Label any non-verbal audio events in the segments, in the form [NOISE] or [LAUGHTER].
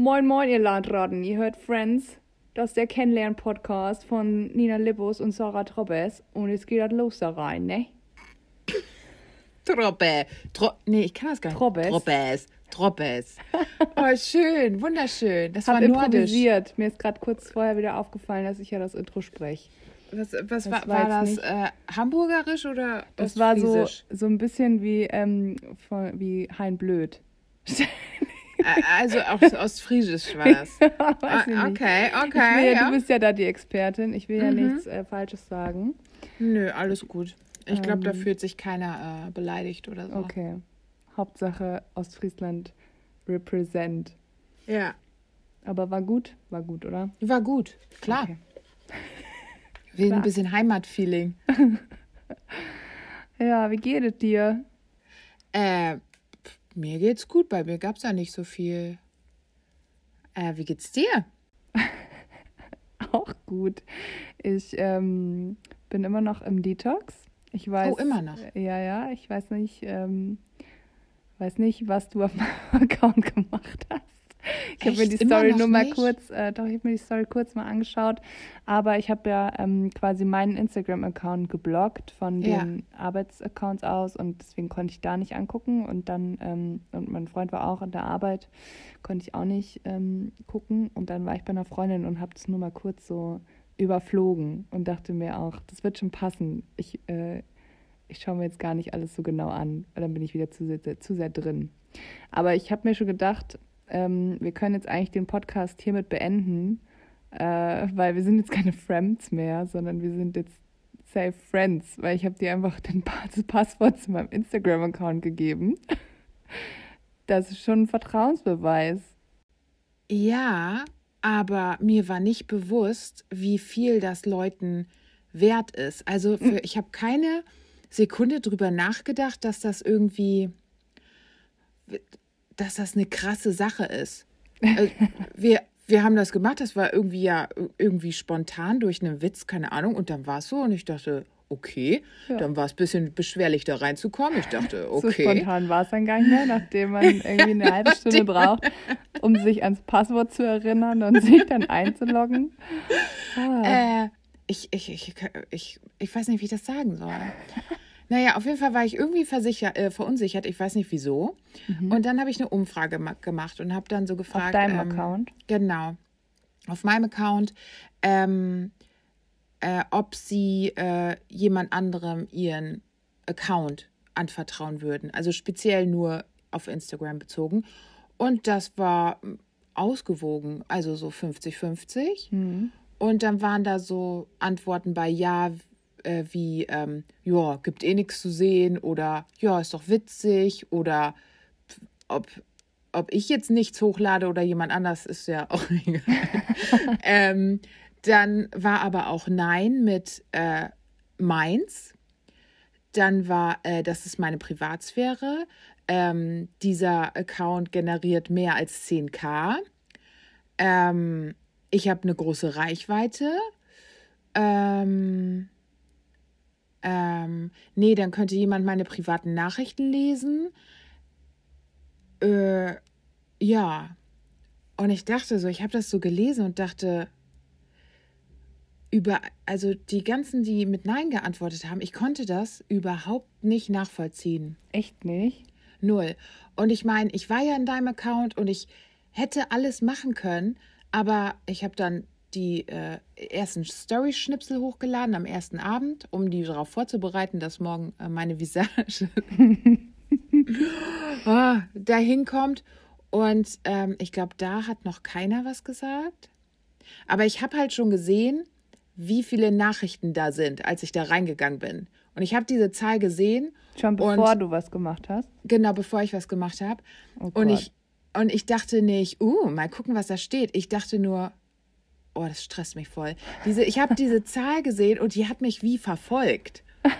Moin, moin, ihr Landratten. Ihr hört Friends. Das ist der Kennenlern-Podcast von Nina Lippus und Sarah Trobbes. Und jetzt geht das los da rein, ne? Trobbe. Tro nee, ich kann das gar nicht. Trobbes. Trobbes. Trobbes. [LAUGHS] Oh, schön, wunderschön. Das Hab war nordisch. improvisiert. Mir ist gerade kurz vorher wieder aufgefallen, dass ich ja das Intro spreche. Was, was Das war, war das? Äh, Hamburgerisch oder Das war so, so ein bisschen wie, ähm, von, wie Hein Blöd. [LAUGHS] [LAUGHS] Also auch Ostfriesisch war das. Ah, okay, okay. ja, Ja. Du bist ja da die Expertin. Ich will ja Mhm. nichts äh, Falsches sagen. Nö, alles gut. Ich glaube, da Ähm. fühlt sich keiner äh, beleidigt oder so. Okay. Hauptsache Ostfriesland represent. Ja. Aber war gut? War gut, oder? War gut, klar. Okay. [LAUGHS] Klar. ein bisschen Heimatfeeling. [LAUGHS] Ja, wie geht es dir? Äh, mir geht's gut, bei mir gab's ja nicht so viel. Äh, wie geht's dir? [LAUGHS] Auch gut. Ich ähm, bin immer noch im Detox. Ich weiß. Oh, immer noch? Ja, ja. Ich weiß nicht, ähm, weiß nicht, was du auf meinem [LAUGHS] Account gemacht hast. Ich habe mir die Story nur mal nicht? kurz, äh, doch, ich habe mir die Story kurz mal angeschaut. Aber ich habe ja ähm, quasi meinen Instagram-Account geblockt von Ja. den Arbeitsaccounts aus und deswegen konnte ich da nicht angucken. Und dann, ähm, und mein Freund war auch an der Arbeit, konnte ich auch nicht ähm, gucken. Und dann war ich bei einer Freundin und habe es nur mal kurz so überflogen und dachte mir auch, das wird schon passen. Ich, äh, ich schaue mir jetzt gar nicht alles so genau an, weil dann bin ich wieder zu sehr, zu sehr drin. Aber ich habe mir schon gedacht, ähm, wir können jetzt eigentlich den Podcast hiermit beenden, äh, weil wir sind jetzt keine Friends mehr, sondern wir sind jetzt Safe Friends, weil ich habe dir einfach [LAUGHS] den das Passwort zu meinem Instagram-Account gegeben. Das ist schon ein Vertrauensbeweis. Ja, aber mir war nicht bewusst, wie viel das Leuten wert ist. Also für, ich habe keine Sekunde drüber nachgedacht, dass das irgendwie, dass das eine krasse Sache ist. Äh, wir, wir haben das gemacht, das war irgendwie ja irgendwie spontan durch einen Witz, keine Ahnung, und dann war es so und ich dachte, okay, Ja. dann war es ein bisschen beschwerlich da reinzukommen. Ich dachte, [LAUGHS] So okay. spontan war es dann gar nicht mehr, nachdem man [LAUGHS] irgendwie eine halbe Stunde braucht, um sich ans Passwort zu erinnern und sich dann einzuloggen. [LAUGHS] Ah. Äh, ich, ich, ich, ich, ich weiß nicht, wie ich das sagen soll. Naja, auf jeden Fall war ich irgendwie äh, verunsichert. Ich weiß nicht wieso. Und dann habe ich eine Umfrage ma- gemacht und habe dann so gefragt. Auf deinem ähm, Account? Genau. Auf meinem Account, ähm, äh, ob sie äh, jemand anderem ihren Account anvertrauen würden. Also speziell nur auf Instagram bezogen. Und das war mm, ausgewogen, also so 50-50. Mhm. Und dann waren da so Antworten bei Ja, äh, wie, ähm, ja, gibt eh nichts zu sehen oder ja, ist doch witzig oder ob, ob ich jetzt nichts hochlade oder jemand anders, ist ja auch [LAUGHS] egal. ähm, dann war aber auch Nein mit äh, meins. Dann war, äh, das ist meine Privatsphäre. Ähm, dieser Account generiert mehr als 10k. Ähm, ich habe eine große Reichweite. Ähm, ähm, nee, dann könnte jemand meine privaten Nachrichten lesen. Äh, ja. Und ich dachte so, ich habe das so gelesen und dachte, über, also die ganzen, die mit Nein geantwortet haben, ich konnte das überhaupt nicht nachvollziehen. Echt nicht? Null. Und ich meine, ich war ja in deinem Account und ich hätte alles machen können, aber ich habe dann die äh, ersten Story-Schnipsel hochgeladen am ersten Abend, um die darauf vorzubereiten, dass morgen äh, meine Visage [LAUGHS] ah, dahin kommt. Und ähm, ich glaube, da hat noch keiner was gesagt. Aber ich habe halt schon gesehen, wie viele Nachrichten da sind, als ich da reingegangen bin. Und ich habe diese Zahl gesehen Schon Und- bevor du was gemacht hast? Genau, bevor ich was gemacht habe. Oh und, ich, und ich dachte nicht, uh, mal gucken, was da steht. Ich dachte nur, oh, das stresst mich voll. Diese, ich habe diese Zahl gesehen und die hat mich wie verfolgt. [LAUGHS]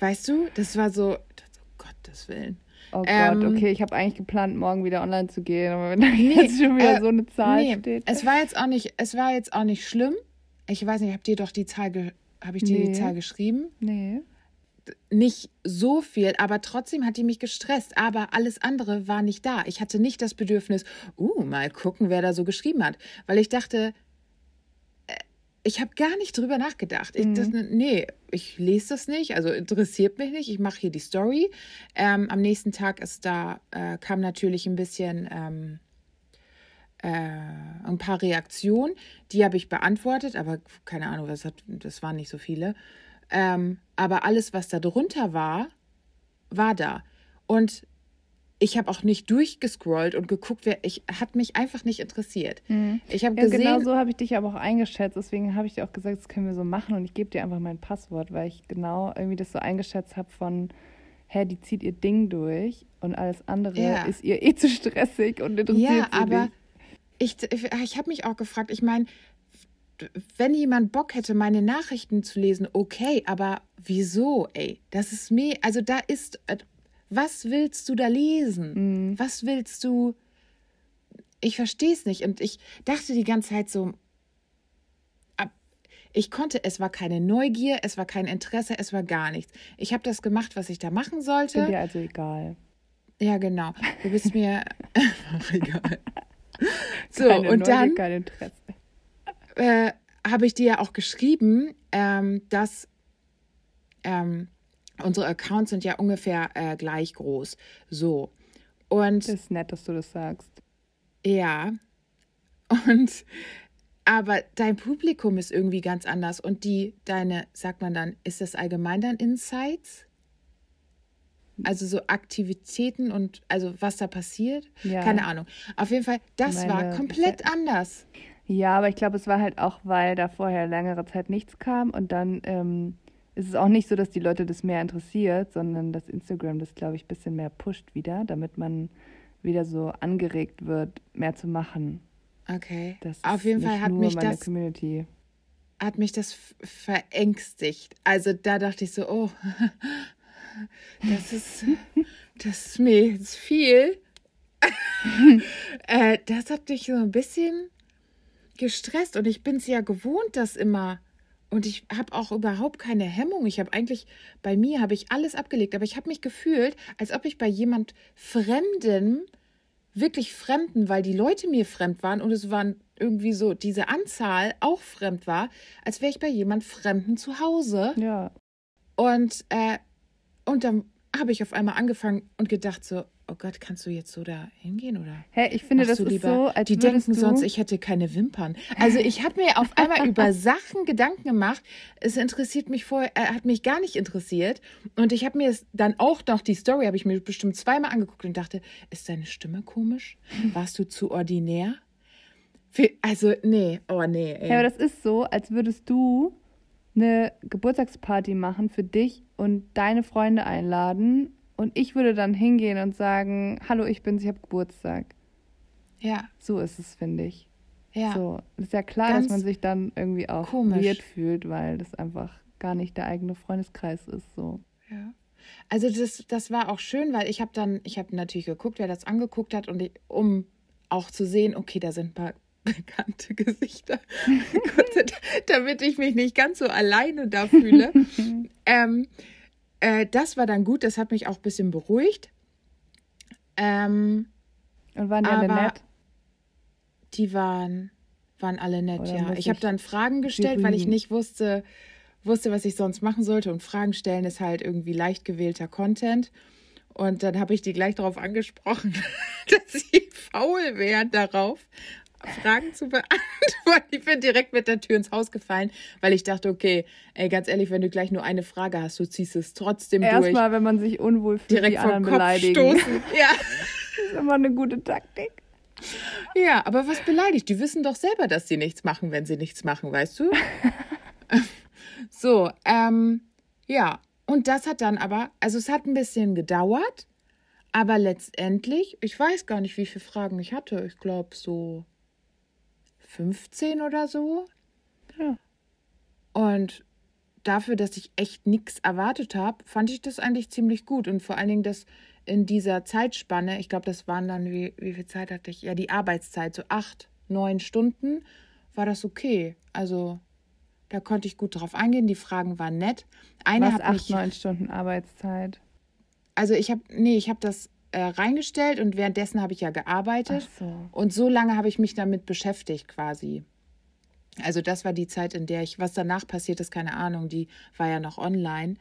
Weißt du, das war so, das, oh Gottes Willen. Oh Ähm, Gott, okay, ich habe eigentlich geplant, morgen wieder online zu gehen, aber wenn da jetzt schon wieder äh, so eine Zahl nee, steht. Es war jetzt auch nicht, es war jetzt auch nicht schlimm. Ich weiß nicht, habt ihr doch die Zahl, habe ich dir Nee. die Zahl geschrieben? Nee. nicht so viel, aber trotzdem hat die mich gestresst. Aber alles andere war nicht da. Ich hatte nicht das Bedürfnis, uh, mal gucken, wer da so geschrieben hat. Weil ich dachte, ich habe gar nicht drüber nachgedacht. Ich, das, nee, ich lese das nicht, also interessiert mich nicht. Ich mache hier die Story. Ähm, am nächsten Tag ist da, äh, kam natürlich ein bisschen. Ähm, äh, ein paar Reaktionen, die habe ich beantwortet, aber keine Ahnung, was hat, das waren nicht so viele. Ähm, aber alles, was da drunter war, war da. Und ich habe auch nicht durchgescrollt und geguckt, wer ich hat mich einfach nicht interessiert. Mhm. Ich habe Ja, gesehen, genau so habe ich dich aber auch eingeschätzt. Deswegen habe ich dir auch gesagt, das können wir so machen und ich gebe dir einfach mein Passwort, weil ich genau irgendwie das so eingeschätzt habe von, hä, die zieht ihr Ding durch und alles andere Ja. ist ihr eh zu stressig und interessiert ja, sie aber nicht. ich, ich, ich habe mich auch gefragt, ich meine, wenn jemand Bock hätte, meine Nachrichten zu lesen, okay, aber wieso, ey? Das ist mir, also da ist, was willst du da lesen? Mhm. Was willst du? Ich verstehe es nicht. Und ich dachte die ganze Zeit so, ab- ich konnte, es war keine Neugier, es war kein Interesse, es war gar nichts. Ich habe das gemacht, was ich da machen Bin sollte. dir also egal. Ja, genau. Du bist mir [LAUGHS] egal. So, Keine und Neugier, dann kein Interesse. äh, habe ich dir ja auch geschrieben, ähm, dass ähm, unsere Accounts sind ja ungefähr äh, gleich groß. So. Und Das ist nett, dass du das sagst. ja. Und aber dein Publikum ist irgendwie ganz anders. Und die, deine, sagt man dann, ist das allgemein dann Insights? Also so Aktivitäten und also was da passiert? Ja. Keine Ahnung. Auf jeden Fall, das war Meine- komplett anders. Ja, aber ich glaube, es war halt auch, weil da vorher längere Zeit nichts kam und dann ähm, ist es auch nicht so, dass die Leute das mehr interessiert, sondern dass Instagram das, glaube ich, ein bisschen mehr pusht wieder, damit man wieder so angeregt wird, mehr zu machen. Okay. Das Auf jeden Fall hat mich das Community. hat mich das verängstigt. Also da dachte ich so, oh, [LAUGHS] das ist, das ist mir jetzt viel. [LAUGHS] äh, das hat mich so ein bisschen gestresst und ich bin es ja gewohnt, das immer. Und ich habe auch überhaupt keine Hemmung. Ich habe eigentlich, bei mir habe ich alles abgelegt, aber ich habe mich gefühlt, als ob ich bei jemand Fremden, wirklich Fremden, weil die Leute mir fremd waren und es waren irgendwie so, diese Anzahl auch fremd war, als wäre ich bei jemand Fremden zu Hause. Ja, Und, äh, und dann habe ich auf einmal angefangen und gedacht so, oh Gott, kannst du jetzt so da hingehen oder? Hä, ich finde, das lieber, so, als die denken du, sonst, ich hätte keine Wimpern. Also ich habe mir auf einmal [LAUGHS] über Sachen Gedanken gemacht. Es interessiert mich vorher, äh, hat mich gar nicht interessiert. Und ich habe mir dann auch noch die Story habe ich mir bestimmt zweimal angeguckt und dachte, ist deine Stimme komisch? Warst du zu ordinär? Also nee, oh nee. Ey. Ja, aber das ist so, als würdest du eine Geburtstagsparty machen für dich und deine Freunde einladen und ich würde dann hingehen und sagen, hallo, ich bin's, ich habe Geburtstag. ja, So ist es, finde ich. ja. So, ist ja klar, Ganz dass man sich dann irgendwie auch komisch. weird fühlt, weil das einfach gar nicht der eigene Freundeskreis ist. So. Ja. Also das, das war auch schön, weil ich habe dann, ich habe natürlich geguckt, wer das angeguckt hat und ich, um auch zu sehen, okay, da sind ein paar [LAUGHS] bekannte Gesichter, [LAUGHS] Gott, damit ich mich nicht ganz so alleine da fühle. [LAUGHS] ähm, äh, das war dann gut, das hat mich auch ein bisschen beruhigt. Ähm, Und waren die alle nett? die waren, waren alle nett, Oder ja. Ich habe dann Fragen gestellt, weil ich nicht wusste, wusste, was ich sonst machen sollte. Und Fragen stellen ist halt irgendwie leicht gewählter Content. Und dann habe ich die gleich darauf angesprochen, [LAUGHS] dass sie faul wären darauf, Fragen zu beantworten. Ich bin direkt mit der Tür ins Haus gefallen, weil ich dachte, okay, ey, ganz ehrlich, wenn du gleich nur eine Frage hast, du ziehst es trotzdem durch. Erstmal, wenn man sich unwohl fühlt, Direkt die vom anderen Kopf beleidigen. stoßen. [LAUGHS] Ja. Das ist immer eine gute Taktik. Ja, aber was beleidigt? Die wissen doch selber, dass sie nichts machen, wenn sie nichts machen, weißt du? [LAUGHS] so, ähm, ja. Und das hat dann aber, also es hat ein bisschen gedauert, aber letztendlich, ich weiß gar nicht, wie viele Fragen ich hatte. Ich glaube so 15 oder so. Ja. Und dafür, dass ich echt nichts erwartet habe, fand ich das eigentlich ziemlich gut. Und vor allen Dingen, dass in dieser Zeitspanne, ich glaube, das waren dann, wie, wie viel Zeit hatte ich? Ja, die Arbeitszeit, so acht, neun Stunden, war das okay. Also, Da konnte ich gut drauf eingehen. Die Fragen waren nett. Eine Was hat acht, mich, neun Stunden Arbeitszeit. also ich habe, nee, ich habe das äh, reingestellt und währenddessen habe ich ja gearbeitet. So. Und so lange habe ich mich damit beschäftigt quasi. Also das war die Zeit, in der ich, was danach passiert ist, keine Ahnung, die war ja noch online.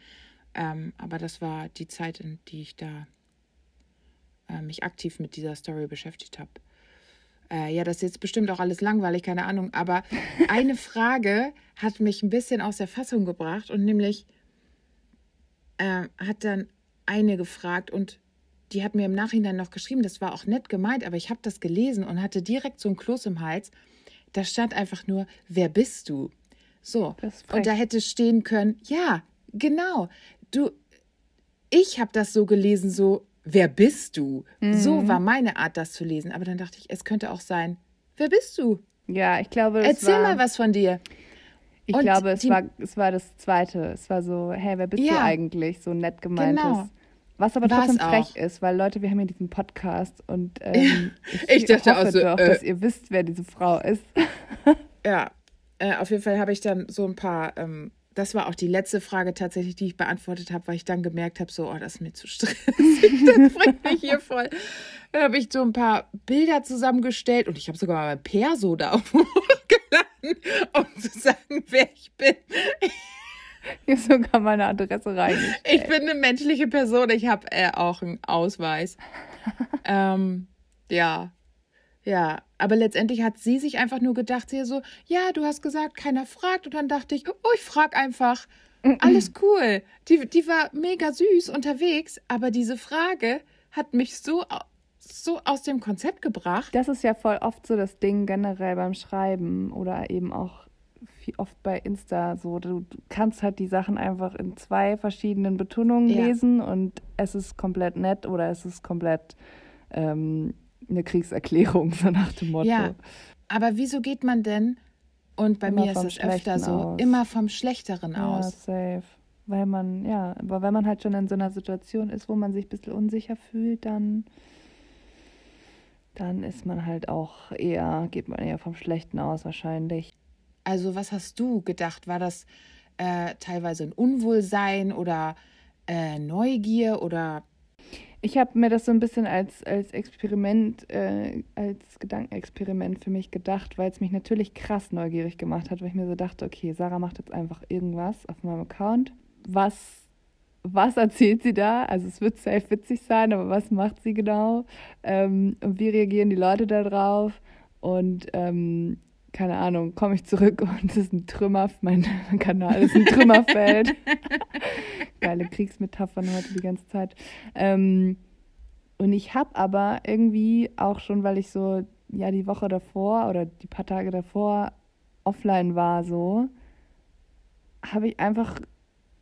Ähm, aber das war die Zeit, in die ich da äh, mich aktiv mit dieser Story beschäftigt habe. Äh, ja, das ist jetzt bestimmt auch alles langweilig, keine Ahnung. Aber [LAUGHS] eine Frage hat mich ein bisschen aus der Fassung gebracht und nämlich äh, hat dann eine gefragt und die hat mir im Nachhinein noch geschrieben, das war auch nett gemeint, aber ich habe das gelesen und hatte direkt so ein Kloß im Hals. Da stand einfach nur, wer bist du? So. Und da hätte stehen können, ja, genau. Du, ich habe das so gelesen, so, wer bist du? Mhm. So war meine Art, das zu lesen. Aber dann dachte ich, es könnte auch sein, wer bist du? Ja, ich glaube, das Erzähl war, mal was von dir. Ich Und glaube, es die- war, es war das Zweite. Es war so, hey, wer bist du Ja. eigentlich? So nett gemeintes. Genau. Was aber trotzdem frech ist, weil Leute, wir haben ja diesen Podcast und [LAUGHS] ähm, Ich dachte hoffe auch so, doch, äh. dass ihr wisst, wer diese Frau ist. [LAUGHS] Ja, äh, auf jeden Fall habe ich dann so ein paar, ähm, das war auch die letzte Frage tatsächlich, die ich beantwortet habe, weil ich dann gemerkt habe, so, oh, das ist mir zu stressig, [LAUGHS] das bringt mich hier voll. Dann habe ich so ein paar Bilder zusammengestellt und ich habe sogar mal mein Perso da hochgeladen, um zu sagen, wer ich bin. [LAUGHS] Hier ist sogar meine Adresse reingestellt. Ich bin eine menschliche Person, ich habe äh, auch einen Ausweis. [LAUGHS] ähm, ja, ja, aber letztendlich hat sie sich einfach nur gedacht, sie so, ja, du hast gesagt, keiner fragt. Und dann dachte ich, oh, ich frag einfach. Alles cool. Die, die war mega süß unterwegs, aber diese Frage hat mich so, so aus dem Konzept gebracht. Das ist ja voll oft so das Ding generell beim Schreiben oder eben auch viel oft bei Insta so. Du, du kannst halt die Sachen einfach in zwei verschiedenen Betonungen Ja. lesen und es ist komplett nett oder es ist komplett ähm, eine Kriegserklärung, [LAUGHS] so nach dem Motto. Ja, aber wieso geht man denn, und bei Immer mir ist es öfter so, aus. immer vom Schlechteren Ja, aus? safe. Weil man, ja, aber wenn man halt schon in so einer Situation ist, wo man sich ein bisschen unsicher fühlt, dann, dann ist man halt auch eher, geht man eher vom Schlechten aus wahrscheinlich. Also, was hast du gedacht? War das äh, teilweise ein Unwohlsein oder äh, Neugier oder Ich habe mir das so ein bisschen als, als Experiment, äh, als Gedankenexperiment für mich gedacht, weil es mich natürlich krass neugierig gemacht hat, weil ich mir so dachte, okay, Sarah macht jetzt einfach irgendwas auf meinem Account. Was, was erzählt sie da? Also es wird safe witzig sein, aber was macht sie genau? Ähm, und wie reagieren die Leute da drauf? Und ähm, keine Ahnung, komme ich zurück [LAUGHS] und es ist ein Trümmer, mein [LAUGHS] Kanal ist ein Trümmerfeld. [LAUGHS] Geile Kriegsmetaphern heute die ganze Zeit. Ähm, und ich habe aber irgendwie auch schon, weil ich so, ja, die Woche davor oder die paar Tage davor offline war, so, habe ich einfach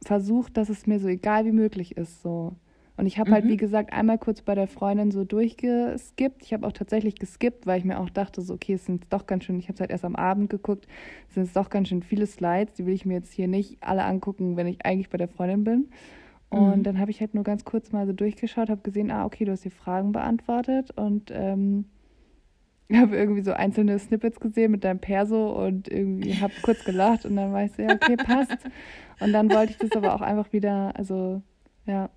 versucht, dass es mir so egal wie möglich ist, so. Und ich habe halt, Mhm. wie gesagt, einmal kurz bei der Freundin so durchgeskippt. Ich habe auch tatsächlich geskippt, weil ich mir auch dachte, so, okay, es sind doch ganz schön, ich habe es halt erst am Abend geguckt, es sind doch ganz schön viele Slides, die will ich mir jetzt hier nicht alle angucken, wenn ich eigentlich bei der Freundin bin. Und Mhm. dann habe ich halt nur ganz kurz mal so durchgeschaut, habe gesehen, ah, okay, du hast die Fragen beantwortet und ähm, [LAUGHS] habe irgendwie so einzelne Snippets gesehen mit deinem Perso und irgendwie habe kurz gelacht und dann war ich so, ja, okay, passt. [LAUGHS] Und dann wollte ich das aber auch einfach wieder, also, ja,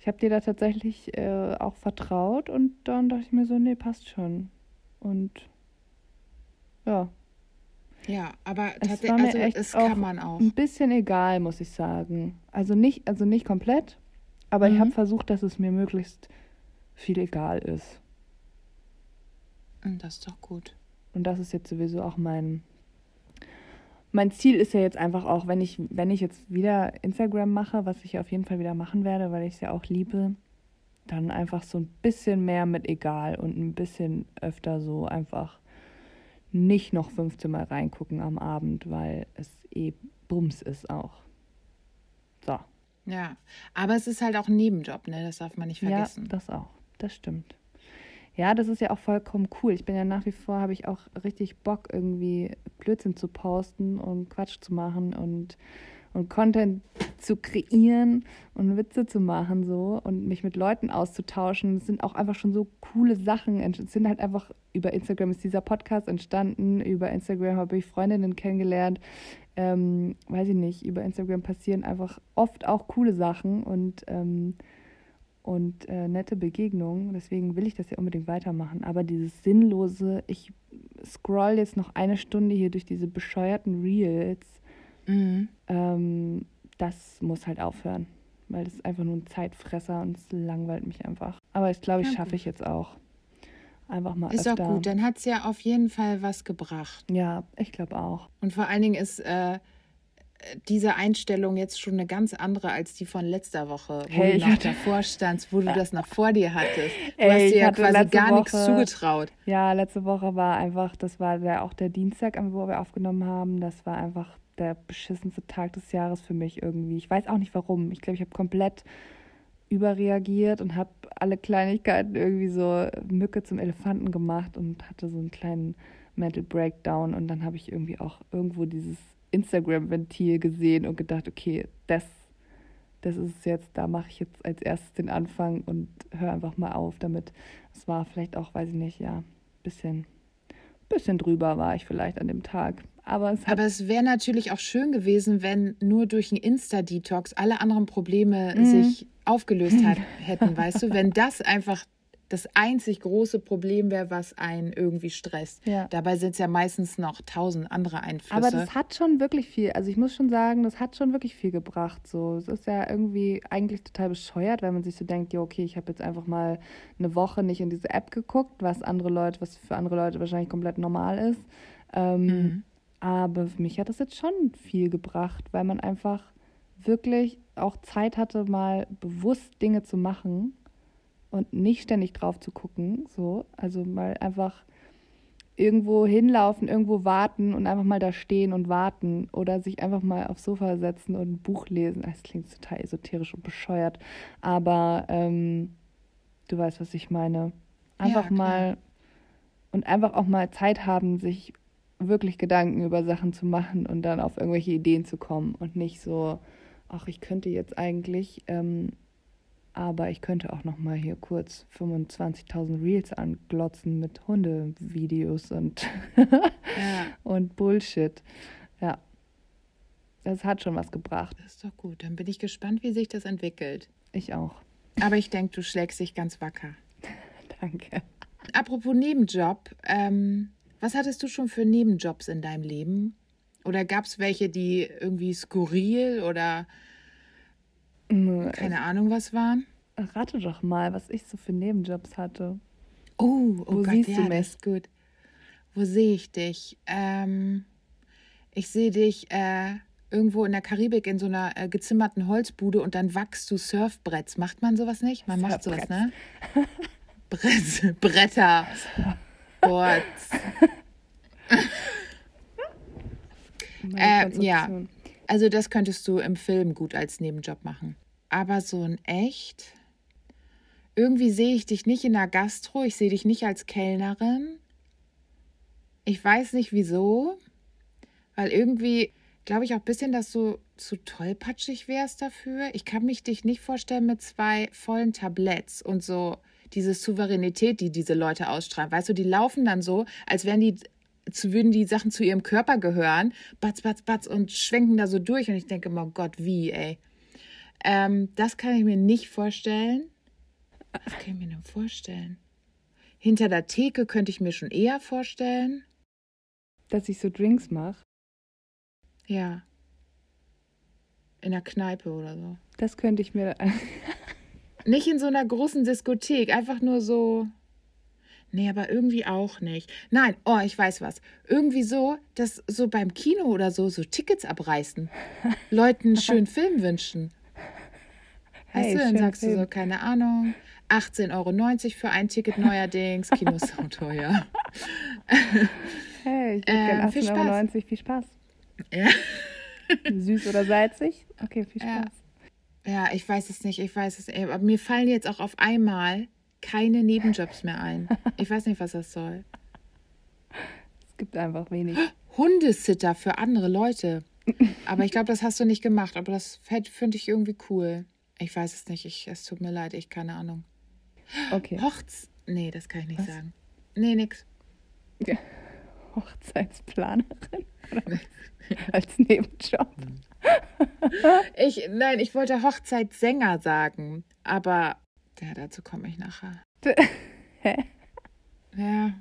ich habe dir da tatsächlich äh, auch vertraut und dann dachte ich mir so, nee, passt schon. Und ja, ja, aber Es tatsächlich, war mir also auch kann man auch. ein bisschen egal, muss ich sagen. Also nicht, also nicht komplett, aber ich Mhm. habe versucht, dass es mir möglichst viel egal ist. Hm, Das ist doch gut. Und das ist jetzt sowieso auch mein mein Ziel ist ja jetzt einfach auch, wenn ich wenn ich jetzt wieder Instagram mache, was ich auf jeden Fall wieder machen werde, weil ich es ja auch liebe, dann einfach so ein bisschen mehr mit egal und ein bisschen öfter so einfach nicht noch 15 Mal reingucken am Abend, weil es eh Bums ist auch. So. Ja, aber es ist halt auch ein Nebenjob, ne? Das darf man nicht vergessen. Ja, das auch. Das stimmt. Ja, das ist ja auch vollkommen cool. Ich bin ja nach wie vor, habe ich auch richtig Bock, irgendwie Blödsinn zu posten und Quatsch zu machen und, und Content zu kreieren und Witze zu machen so und mich mit Leuten auszutauschen. Es sind auch einfach schon so coole Sachen. Es sind halt einfach über Instagram ist dieser Podcast entstanden. Über Instagram habe ich Freundinnen kennengelernt. Ähm, weiß ich nicht, über Instagram passieren einfach oft auch coole Sachen und, ähm, und äh, nette Begegnungen. Deswegen will ich das ja unbedingt weitermachen. Aber dieses sinnlose, ich scroll jetzt noch eine Stunde hier durch diese bescheuerten Reels. Mhm. Ähm, das muss halt aufhören, weil das ist einfach nur ein Zeitfresser und es langweilt mich einfach. Aber ich glaube, ich schaffe ich jetzt auch. Einfach mal Ist öfter. auch gut, dann hat es ja auf jeden Fall was gebracht. Ja, ich glaube auch. Und vor allen Dingen ist äh, diese Einstellung jetzt schon eine ganz andere als die von letzter Woche, wo hey, du noch davor standst, wo du das noch vor dir hattest. Du Ey, hast dir ja quasi gar Woche, nichts zugetraut. Ja, letzte Woche war einfach, das war der, auch der Dienstag, wo wir aufgenommen haben, das war einfach der beschissenste Tag des Jahres für mich irgendwie. Ich weiß auch nicht warum. Ich glaube, ich habe komplett überreagiert und habe alle Kleinigkeiten irgendwie so Mücke zum Elefanten gemacht und hatte so einen kleinen Mental Breakdown und dann habe ich irgendwie auch irgendwo dieses Instagram-Ventil gesehen und gedacht, okay, das, das ist es jetzt, da mache ich jetzt als erstes den Anfang und höre einfach mal auf damit. Es war vielleicht auch, weiß ich nicht, ja, ein bisschen, bisschen drüber war ich vielleicht an dem Tag. Aber es, Aber es wäre natürlich auch schön gewesen, wenn nur durch einen Insta-Detox alle anderen Probleme mhm. sich aufgelöst hat, [LAUGHS] hätten, weißt du? Wenn das einfach das einzig große Problem wäre, was einen irgendwie stresst. Ja. Dabei sind es ja meistens noch tausend andere Einflüsse. Aber das hat schon wirklich viel, also ich muss schon sagen, das hat schon wirklich viel gebracht. So, es ist ja irgendwie eigentlich total bescheuert, wenn man sich so denkt, ja okay, ich habe jetzt einfach mal eine Woche nicht in diese App geguckt, was andere Leute, was für andere Leute wahrscheinlich komplett normal ist. Ähm, mhm. Aber für mich hat das jetzt schon viel gebracht, weil man einfach wirklich auch Zeit hatte, mal bewusst Dinge zu machen und nicht ständig drauf zu gucken. So, also mal einfach irgendwo hinlaufen, irgendwo warten und einfach mal da stehen und warten oder sich einfach mal aufs Sofa setzen und ein Buch lesen. Das klingt total esoterisch und bescheuert, aber ähm, du weißt, was ich meine. Einfach ja, mal und einfach auch mal Zeit haben, sich wirklich Gedanken über Sachen zu machen und dann auf irgendwelche Ideen zu kommen und nicht so, ach, ich könnte jetzt eigentlich ähm, aber ich könnte auch noch mal hier kurz 25.000 Reels anglotzen mit Hundevideos und, ja. [LAUGHS] und Bullshit. Ja. Das hat schon was gebracht. Das ist doch gut. Dann bin ich gespannt, wie sich das entwickelt. Ich auch. Aber ich denke, du schlägst dich ganz wacker. [LAUGHS] Danke. Apropos Nebenjob, ähm, was hattest du schon für Nebenjobs in deinem Leben? Oder gab es welche, die irgendwie skurril oder keine Ahnung, was waren. Rate doch mal, was ich so für Nebenjobs hatte. Oh, oh Wo Gott, siehst ja, du mich? ist gut. Wo sehe ich dich? Ähm, ich sehe dich äh, irgendwo in der Karibik in so einer äh, gezimmerten Holzbude und dann wachst du Surfbretts. Macht man sowas nicht? Man macht sowas, ne? Brett, [LAUGHS] Bretter. Boards. [LAUGHS] äh, ja, also das könntest du im Film gut als Nebenjob machen. Aber so ein echt? Irgendwie sehe ich dich nicht in der Gastro, ich sehe dich nicht als Kellnerin. Ich weiß nicht wieso, weil irgendwie glaube ich auch ein bisschen, dass du zu tollpatschig wärst dafür. Ich kann mich dich nicht vorstellen mit zwei vollen Tabletts und so diese Souveränität, die diese Leute ausstrahlen. Weißt du, die laufen dann so, als wären die zu, würden die Sachen zu ihrem Körper gehören, batz, batz, batz und schwenken da so durch. Und ich denke oh Gott, wie, ey. Ähm, das kann ich mir nicht vorstellen. Was kann ich mir denn vorstellen? Hinter der Theke könnte ich mir schon eher vorstellen. Dass ich so Drinks mache? Ja. In der Kneipe oder so. Das könnte ich mir. nicht in so einer großen Diskothek, einfach nur so Nee, aber irgendwie auch nicht. Nein, oh, ich weiß was. Irgendwie so, dass so beim Kino oder so so Tickets abreißen. [LAUGHS] Leuten einen schönen Film wünschen. Weißt hey, du, dann sagst Film. du so, keine Ahnung, 18,90 Euro für ein Ticket [LAUGHS] neuerdings. Kino ist so teuer. [LAUGHS] hey, ich würde ähm, gerne 18,90 Euro. Viel, Spaß. Ja. Süß oder salzig? Okay, viel Spaß. Ja. ja, ich weiß es nicht, ich weiß es nicht. Aber mir fallen jetzt auch auf einmal keine Nebenjobs mehr ein. Ich weiß nicht, was das soll. Es gibt einfach wenig. [GASPS] Hundesitter für andere Leute. Aber ich glaube, das hast du nicht gemacht. Aber das finde ich irgendwie cool. Ich weiß es nicht. Ich, es tut mir leid. Ich keine Ahnung. Okay. Hochz... Nee, das kann ich nicht Was? sagen. Nee, nix. Ja. Hochzeitsplanerin? [LAUGHS] Als Nebenjob? ich, nein, ich wollte Hochzeitssänger sagen. Aber ja, dazu komme ich nachher. [LAUGHS] Hä? Ja.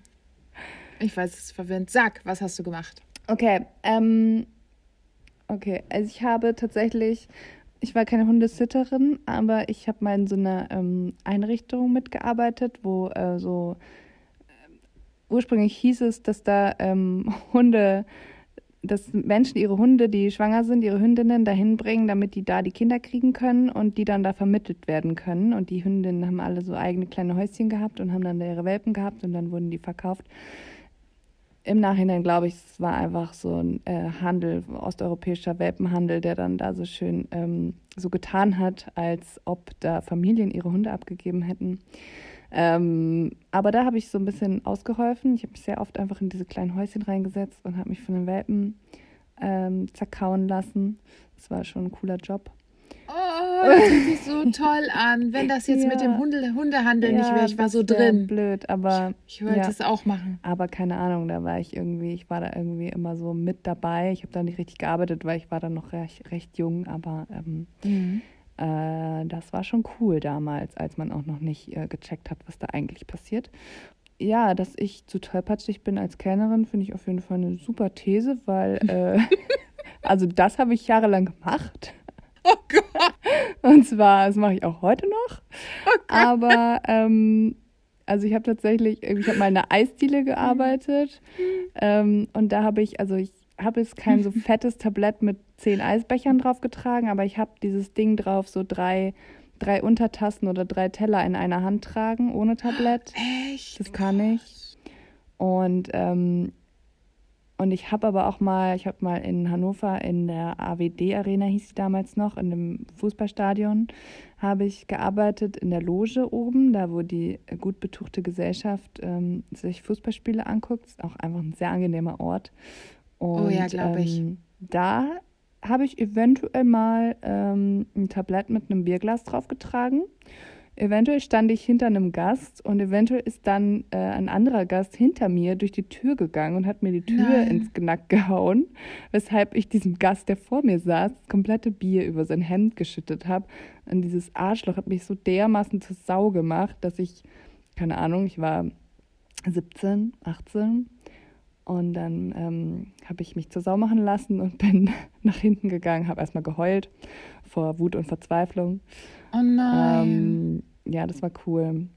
Ich weiß, es ist verwirrend. Sag, was hast du gemacht? Okay, ähm, okay, also ich habe tatsächlich, ich war keine Hundesitterin, aber ich habe mal in so einer ähm, Einrichtung mitgearbeitet, wo äh, so äh, ursprünglich hieß es, dass da ähm, [LAUGHS] Hunde dass Menschen ihre Hunde, die schwanger sind, ihre Hündinnen dahin bringen, damit die da die Kinder kriegen können und die dann da vermittelt werden können. Und die Hündinnen haben alle so eigene kleine Häuschen gehabt und haben dann da ihre Welpen gehabt und dann wurden die verkauft. Im Nachhinein glaube ich, es war einfach so ein äh, Handel, osteuropäischer Welpenhandel, der dann da so schön ähm, so getan hat, als ob da Familien ihre Hunde abgegeben hätten. Ähm, aber da habe ich so ein bisschen ausgeholfen. Ich habe mich sehr oft einfach in diese kleinen Häuschen reingesetzt und habe mich von den Welpen ähm, zerkauen lassen. Das war schon ein cooler Job. Oh, das hört sich so toll an. Wenn das jetzt ja. mit dem Hunde, Hundehandel ja, nicht wäre, ich war so drin. Blöd, aber. Ich, ich wollte ja. auch machen. Aber keine Ahnung, da war ich irgendwie, ich war da irgendwie immer so mit dabei. Ich habe da nicht richtig gearbeitet, weil ich war da noch recht, recht jung, aber ähm, mhm. Äh, das war schon cool damals, als man auch noch nicht äh, gecheckt hat, was da eigentlich passiert. Ja, dass ich zu tollpatschig bin als Kellnerin, finde ich auf jeden Fall eine super These, weil, äh, [LAUGHS] also das habe ich jahrelang gemacht. Oh Gott! Und zwar, das mache ich auch heute noch. Oh Gott. Aber, ähm, also ich habe tatsächlich, ich habe mal in einer Eisdiele gearbeitet. Mhm. Ähm, und da habe ich, also ich habe jetzt kein so [LAUGHS] fettes Tablett mit zehn Eisbechern drauf getragen, aber ich habe dieses Ding drauf, so drei, drei Untertassen oder drei Teller in einer Hand tragen, ohne Tablett. [GASPS] Echt? Das kann ich. Und, ähm, und ich habe aber auch mal, ich habe mal in Hannover in der AWD-Arena, hieß sie damals noch, in dem Fußballstadion, habe ich gearbeitet in der Loge oben, da wo die gut betuchte Gesellschaft ähm, sich Fußballspiele anguckt. Ist auch einfach ein sehr angenehmer Ort. Und, oh ja, glaube ich. Ähm, da habe ich eventuell mal ähm, ein Tablett mit einem Bierglas draufgetragen. Eventuell stand ich hinter einem Gast und eventuell ist dann äh, ein anderer Gast hinter mir durch die Tür gegangen und hat mir die Tür Nein. ins Knack gehauen, weshalb ich diesem Gast, der vor mir saß, das komplette Bier über sein Hemd geschüttet habe. Und dieses Arschloch hat mich so dermaßen zur Sau gemacht, dass ich, keine Ahnung, ich war 17, 18 und dann ähm, habe ich mich zur Sau machen lassen und bin [LAUGHS] nach hinten gegangen, habe erstmal geheult vor Wut und Verzweiflung. Oh nein. Ähm, ja, das war cool.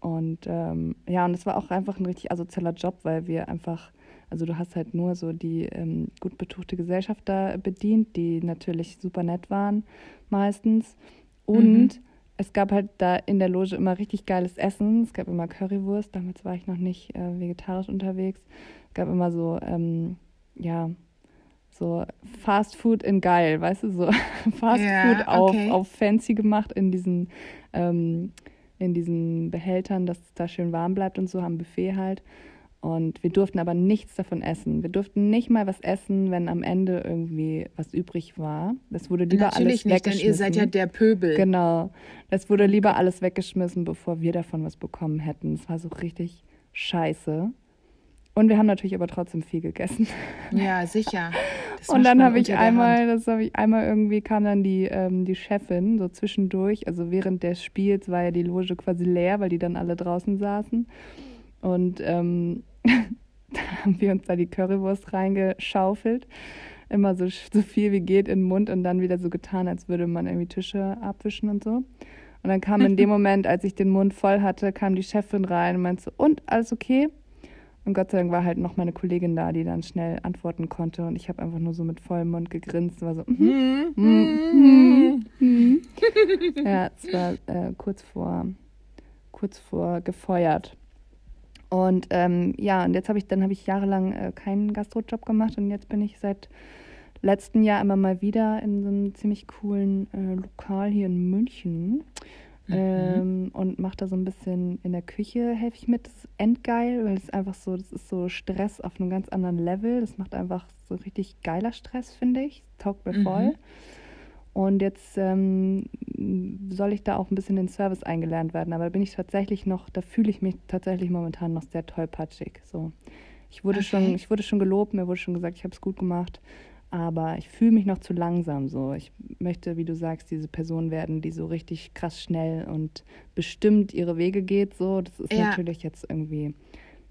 Und ähm, ja, und es war auch einfach ein richtig asozialer Job, weil wir einfach, also du hast halt nur so die ähm, gut betuchte Gesellschaft da bedient, die natürlich super nett waren meistens. Und mhm. es gab halt da in der Loge immer richtig geiles Essen. Es gab immer Currywurst, damals war ich noch nicht äh, vegetarisch unterwegs gab immer so, ähm, ja, so Fast Food in geil, weißt du, so [LAUGHS] Fast ja, Food auf, okay. auf fancy gemacht in diesen, ähm, in diesen Behältern, dass es da schön warm bleibt und so, am Buffet halt. Und wir durften aber nichts davon essen. Wir durften nicht mal was essen, wenn am Ende irgendwie was übrig war. Das wurde lieber Natürlich alles nicht, weggeschmissen. Denn ihr seid ja der Pöbel. Genau. Das wurde lieber alles weggeschmissen, bevor wir davon was bekommen hätten. Es war so richtig scheiße. Und wir haben natürlich aber trotzdem viel gegessen. [LAUGHS] Ja, sicher. Das und dann habe ich einmal, das habe ich einmal irgendwie kam dann die, ähm, die Chefin so zwischendurch, also während des Spiels war ja die Loge quasi leer, weil die dann alle draußen saßen. Und ähm, [LAUGHS] da haben wir uns da die Currywurst reingeschaufelt. Immer so, so viel wie geht in den Mund und dann wieder so getan, als würde man irgendwie Tische abwischen und so. Und dann kam in dem [LAUGHS] Moment, als ich den Mund voll hatte, kam die Chefin rein und meinte so, und, alles okay? Und Gott sei Dank war halt noch meine Kollegin da, die dann schnell antworten konnte. Und ich habe einfach nur so mit vollem Mund gegrinst. War so, mm, mm, mm, ja, es war äh, kurz vor, kurz vor gefeuert. Und ähm, ja, und jetzt habe ich, dann habe ich jahrelang äh, keinen Gastrojob gemacht und jetzt bin ich seit letztem Jahr immer mal wieder in so einem ziemlich coolen äh, Lokal hier in München Mhm. Ähm, und mache da so ein bisschen in der Küche, helfe ich mit. Das ist endgeil, weil es einfach so, das ist so Stress auf einem ganz anderen Level. Das macht einfach so richtig geiler Stress, finde ich. Taugt mir voll. Mhm. Und jetzt ähm, soll ich da auch ein bisschen in den Service eingelernt werden. Aber da bin ich tatsächlich noch, da fühle ich mich tatsächlich momentan noch sehr tollpatschig. So. Ich wurde, okay. schon, ich wurde schon gelobt, mir wurde schon gesagt, ich habe es gut gemacht. Aber ich fühle mich noch zu langsam so. Ich möchte, wie du sagst, diese Person werden, die so richtig krass schnell und bestimmt ihre Wege geht. So, das ist ja. natürlich jetzt irgendwie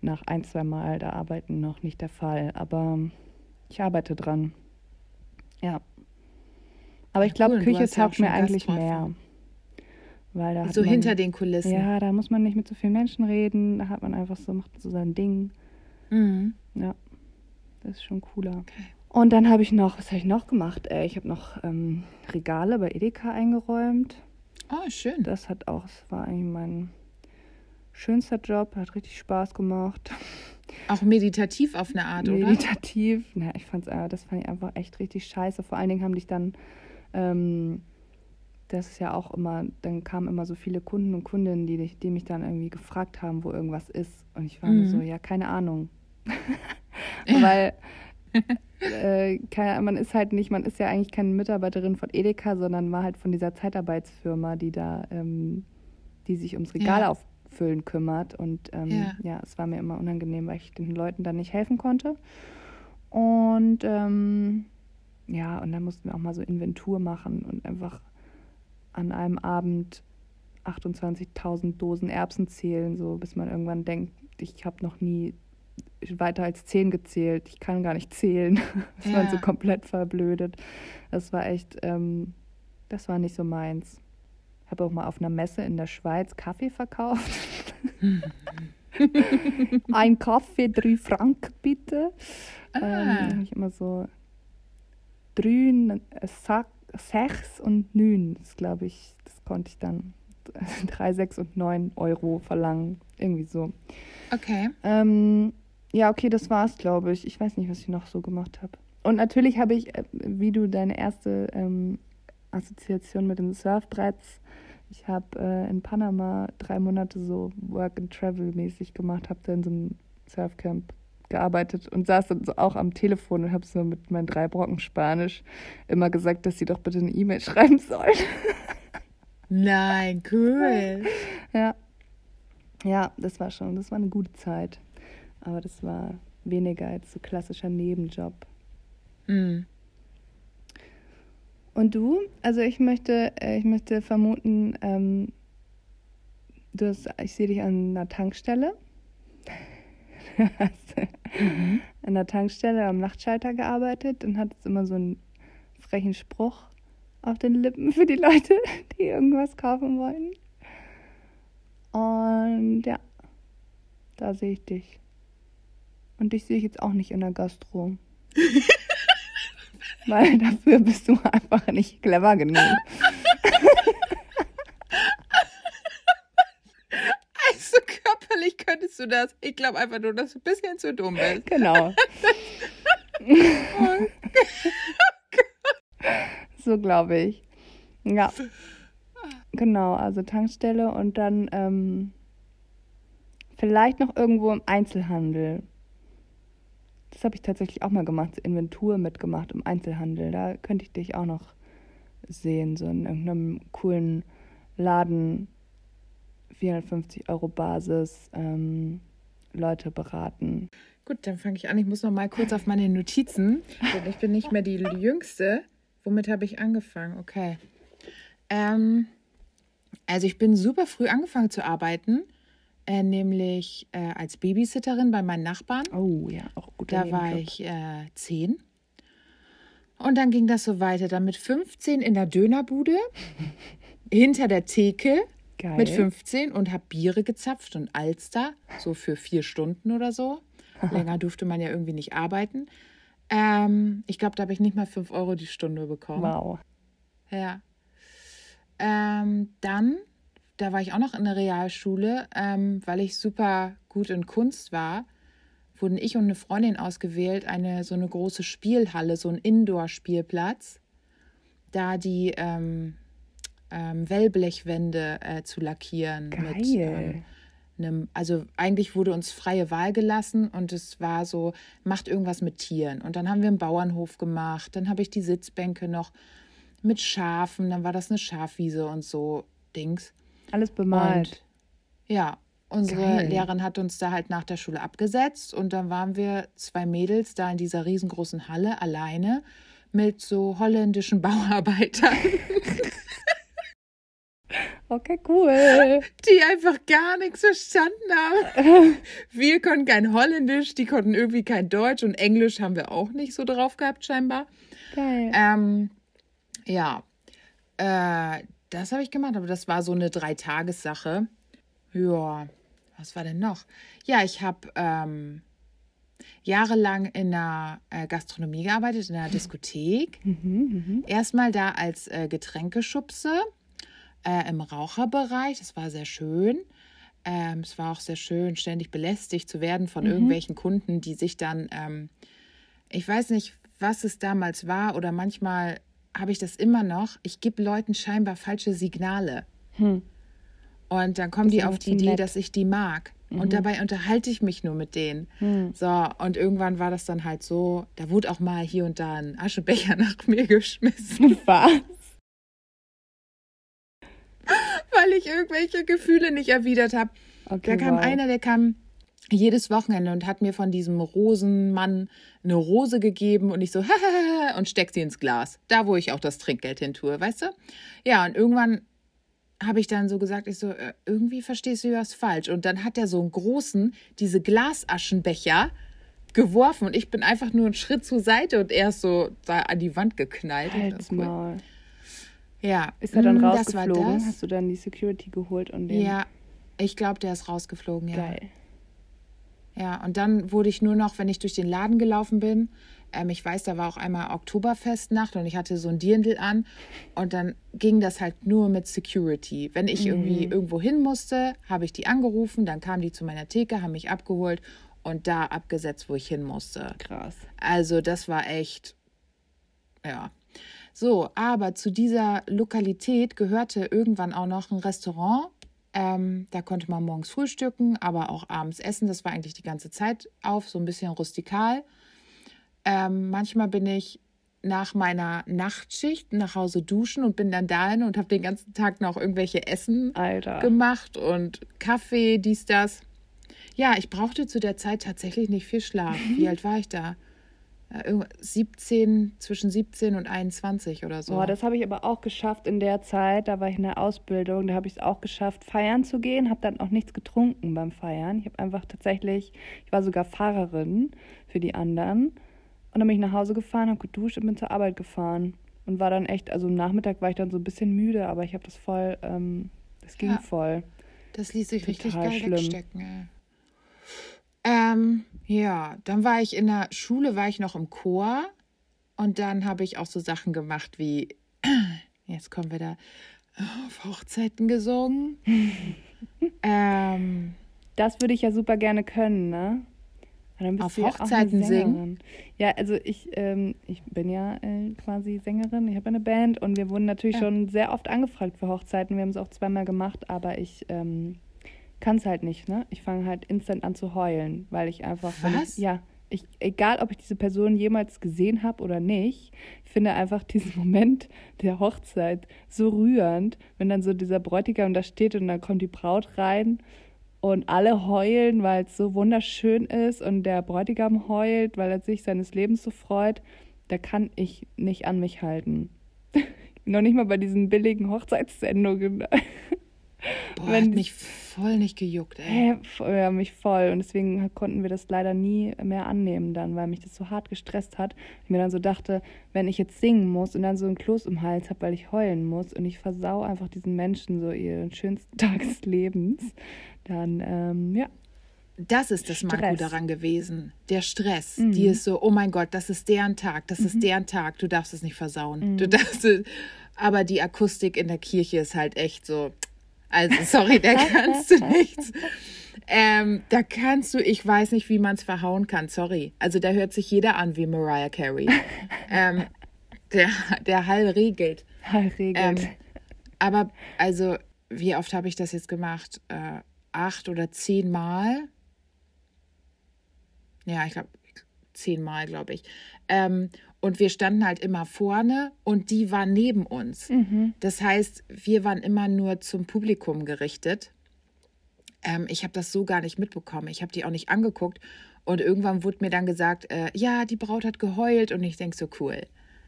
nach ein, zwei Mal da arbeiten noch nicht der Fall. Aber ich arbeite dran. Ja. Aber ich glaube, cool, Küche taugt mir eigentlich mehr. Weil da so man, hinter den Kulissen. Ja, da muss man nicht mit so vielen Menschen reden. Da hat man einfach so, macht so sein Ding. Mhm. Ja, das ist schon cooler. Okay. Und dann habe ich noch, was habe ich noch gemacht? Ey, ich habe noch ähm, Regale bei Edeka eingeräumt. Oh, schön. Das hat auch, das war eigentlich mein schönster Job, hat richtig Spaß gemacht. Auch meditativ auf eine Art, meditativ. oder? Meditativ. Ja, ich fand's, äh, das fand ich einfach echt richtig scheiße. Vor allen Dingen haben dich dann, ähm, das ist ja auch immer, dann kamen immer so viele Kunden und Kundinnen, die, die mich dann irgendwie gefragt haben, wo irgendwas ist. Und ich war mhm. so, ja, keine Ahnung. [LAUGHS] Weil [LAUGHS] äh, keine, man ist halt nicht, man ist ja eigentlich keine Mitarbeiterin von Edeka, sondern war halt von dieser Zeitarbeitsfirma, die da, ähm, die sich ums Regal ja. auffüllen kümmert. Und ähm, ja. ja. es war mir immer unangenehm, weil ich den Leuten dann nicht helfen konnte. Und ähm, ja, und dann mussten wir auch mal so Inventur machen und einfach an einem Abend 28.000 Dosen Erbsen zählen, so bis man irgendwann denkt, ich habe noch nie weiter als zehn gezählt. Ich kann gar nicht zählen. [LAUGHS] Das ja. war so komplett verblödet. Das war echt, ähm, das war nicht so meins. Habe auch mal auf einer Messe in der Schweiz Kaffee verkauft. [LAUGHS] Ein Kaffee, drei Franken bitte. Ah. Ähm, ich immer so drei, sechs und neun. Das glaube ich, das konnte ich dann [LAUGHS] drei, sechs und neun Euro verlangen. Irgendwie so. Okay. Ähm, ja, okay, das war's, glaube ich. Ich weiß nicht, was ich noch so gemacht habe. Und natürlich habe ich, äh, wie du deine erste ähm, Assoziation mit den Surfbretts, ich habe äh, in Panama drei Monate so Work and Travel mäßig gemacht, habe da in so einem Surfcamp gearbeitet und saß dann so auch am Telefon und habe so mit meinen drei Brocken Spanisch immer gesagt, dass sie doch bitte eine E-Mail [LAUGHS] schreiben sollen. Nein, cool. Ja. Ja, das war schon, das war eine gute Zeit. Aber das war weniger als so klassischer Nebenjob. Mm. Und du? Also ich möchte, äh, ich möchte vermuten, ähm, du hast, ich sehe dich an einer Tankstelle. [LAUGHS] mhm. An der Tankstelle am Nachtschalter gearbeitet und hattest immer so einen frechen Spruch auf den Lippen für die Leute, [LAUGHS] die irgendwas kaufen wollen. Und ja, da sehe ich dich. Und dich sehe ich jetzt auch nicht in der Gastro. [LAUGHS] Weil dafür bist du einfach nicht clever genug. Also körperlich könntest du das. Ich glaube einfach nur, dass du ein bisschen zu dumm bist. Genau. [LAUGHS] [LAUGHS] so glaube ich. Ja. Genau, also Tankstelle und dann ähm, vielleicht noch irgendwo im Einzelhandel. Das habe ich tatsächlich auch mal gemacht, Inventur mitgemacht im Einzelhandel. Da könnte ich dich auch noch sehen, so in irgendeinem coolen Laden, 450 Euro Basis, ähm, Leute beraten. Gut, dann fange ich an. Ich muss noch mal kurz auf meine Notizen, denn ich bin nicht mehr die [LAUGHS] Jüngste. Womit habe ich angefangen? Okay. Ähm, also ich bin super früh angefangen zu arbeiten äh, nämlich äh, als Babysitterin bei meinen Nachbarn. Oh ja, auch gut. Da war ich äh, zehn. Und dann ging das so weiter. Dann mit 15 in der Dönerbude, [LAUGHS] hinter der Theke Geil. mit 15 und habe Biere gezapft und Alster, so für vier Stunden oder so. [LAUGHS] Länger durfte man ja irgendwie nicht arbeiten. Ähm, ich glaube, da habe ich nicht mal 5 Euro die Stunde bekommen. Wow. Ja. Ähm, dann da war ich auch noch in der Realschule, ähm, weil ich super gut in Kunst war, wurden ich und eine Freundin ausgewählt, eine so eine große Spielhalle, so ein Indoor-Spielplatz, da die ähm, ähm, Wellblechwände äh, zu lackieren. Geil. Mit, ähm, einem, also eigentlich wurde uns freie Wahl gelassen und es war so, macht irgendwas mit Tieren. Und dann haben wir einen Bauernhof gemacht, dann habe ich die Sitzbänke noch mit Schafen, dann war das eine Schafwiese und so Dings. Alles bemalt. Und ja, unsere Geil. Lehrerin hat uns da halt nach der Schule abgesetzt und dann waren wir zwei Mädels da in dieser riesengroßen Halle alleine mit so holländischen [LAUGHS] Bauarbeitern, [LAUGHS] Okay, cool. die einfach gar nichts verstanden haben. [LAUGHS] Wir konnten kein Holländisch, die konnten irgendwie kein Deutsch und Englisch haben wir auch nicht so drauf gehabt scheinbar. Geil. Ähm, ja, äh, das habe ich gemacht, aber das war so eine Dreitagessache. Ja, was war denn noch? Ja, ich habe ähm, jahrelang in der äh, Gastronomie gearbeitet, in einer Diskothek. Mhm, Erstmal da als äh, Getränkeschubse äh, im Raucherbereich. Das war sehr schön. Ähm, es war auch sehr schön, ständig belästigt zu werden von irgendwelchen Kunden, die sich dann, ähm, ich weiß nicht, was es damals war oder manchmal habe ich das immer noch. Ich gebe Leuten scheinbar falsche Signale. Hm. Und dann kommen ist die auf die Idee, nett. Mhm. dass ich die mag. Und dabei unterhalte ich mich nur mit denen. Hm. So, und irgendwann war das dann halt so, da wurde auch mal hier und da ein Aschebecher [LAUGHS] nach mir geschmissen, [LAUGHS] Was? weil ich irgendwelche Gefühle nicht erwidert habe. Okay, Da kam wow. einer, der kam jedes Wochenende und hat mir von diesem Rosenmann eine Rose gegeben und ich so, [LAUGHS] und steck sie ins Glas. Da, wo ich auch das Trinkgeld hin tue, weißt du? Ja, und irgendwann habe ich dann so gesagt, ich so, äh, irgendwie verstehst du was falsch. Und dann hat er so einen großen, diese Glasaschenbecher geworfen und ich bin einfach nur einen Schritt zur Seite und er ist so da an die Wand geknallt. Halt's Maul. Ja. Ist er dann mm, das war rausgeflogen? das. Hast du dann die Security geholt und den? Ja, ich glaube, der ist rausgeflogen, ja. Geil. Ja, und dann wurde ich nur noch, wenn ich durch den Laden gelaufen bin, ähm, ich weiß, da war auch einmal Oktoberfestnacht und ich hatte so ein Dirndl an und dann ging das halt nur mit Security. Wenn ich irgendwie irgendwo hin musste, habe ich die angerufen, dann kamen die zu meiner Theke, haben mich abgeholt und da abgesetzt, wo ich hin musste. Krass. Also das war echt, ja. So, aber zu dieser Lokalität gehörte irgendwann auch noch ein Restaurant. Ähm, da konnte man morgens frühstücken, aber auch abends essen. Das war eigentlich die ganze Zeit auf, so ein bisschen rustikal. Ähm, manchmal bin ich nach meiner Nachtschicht nach Hause duschen und bin dann dahin und habe den ganzen Tag noch irgendwelche Essen Alter. gemacht und Kaffee, dies, das. Ja, ich brauchte zu der Zeit tatsächlich nicht viel Schlaf. Wie [LAUGHS] alt war ich da? Irgend- 17, zwischen 17 und 21 oder so. Boah, das habe ich aber auch geschafft in der Zeit. Da war ich in der Ausbildung. Da habe ich es auch geschafft, feiern zu gehen. Habe dann auch nichts getrunken beim Feiern. Ich habe einfach tatsächlich, ich war sogar Fahrerin für die anderen. Und dann bin ich nach Hause gefahren, habe geduscht und bin zur Arbeit gefahren. Und war dann echt, also am Nachmittag war ich dann so ein bisschen müde, aber ich habe das voll, ähm, das ging Ja. voll. Das ließ sich richtig Total geil schlimm. wegstecken. Ey. Ähm, ja, dann war ich in der Schule, war ich noch im Chor und dann habe ich auch so Sachen gemacht wie, [CLEARS THROAT] jetzt kommen wir da, auf Hochzeiten gesungen. [LAUGHS] ähm, Das würde ich ja super gerne können, ne? Auf du ja Hochzeiten singen? Ja, also ich, ähm, ich bin ja äh, quasi Sängerin, ich habe eine Band und wir wurden natürlich Ja. schon sehr oft angefragt für Hochzeiten. Wir haben es auch zweimal gemacht, aber ich ähm, kann es halt nicht, ne? Ich fange halt instant an zu heulen, weil ich einfach. Was? Ich, ja. Ich, egal, ob ich diese Person jemals gesehen habe oder nicht, ich finde einfach [LAUGHS] diesen Moment der Hochzeit so rührend, wenn dann so dieser Bräutigam da steht und dann kommt die Braut rein und alle heulen, weil es so wunderschön ist und der Bräutigam heult, weil er sich seines Lebens so freut, da kann ich nicht an mich halten. [LAUGHS] Noch nicht mal bei diesen billigen Hochzeitssendungen. [LAUGHS] boah, Wenn hat mich voll nicht gejuckt, ey. F- ja, mich voll. Und deswegen konnten wir das leider nie mehr annehmen dann, weil mich das so hart gestresst hat. Ich mir dann so dachte, wenn ich jetzt singen muss und dann so ein Kloß im Hals habe, weil ich heulen muss und ich versau einfach diesen Menschen so ihren schönsten [LAUGHS] Tag des Lebens, dann, ähm, ja, Das ist das Stress. daran gewesen. Der Stress. Mhm. Die ist so, oh mein Gott, das ist deren Tag, das ist deren Tag, du darfst es nicht versauen. Mhm. Du darfst es, aber die Akustik in der Kirche ist halt echt so, also sorry, da [LAUGHS] kannst du nichts. Ähm, da kannst du, ich weiß nicht, wie man es verhauen kann, sorry. Also da hört sich jeder an wie Mariah Carey. ähm, der, der Hall regelt. regelt. Ähm, Aber also, wie oft habe ich das jetzt gemacht? Äh, acht oder zehn Mal? Ja, ich glaube, zehn Mal, glaube ich. Ähm, und wir standen halt immer vorne und die war neben uns. Mhm. Das heißt, wir waren immer nur zum Publikum gerichtet. Ähm, ich habe das so gar nicht mitbekommen. Ich habe die auch nicht angeguckt. Und irgendwann wurde mir dann gesagt, äh, ja, die Braut hat geheult. Und ich denke so, cool.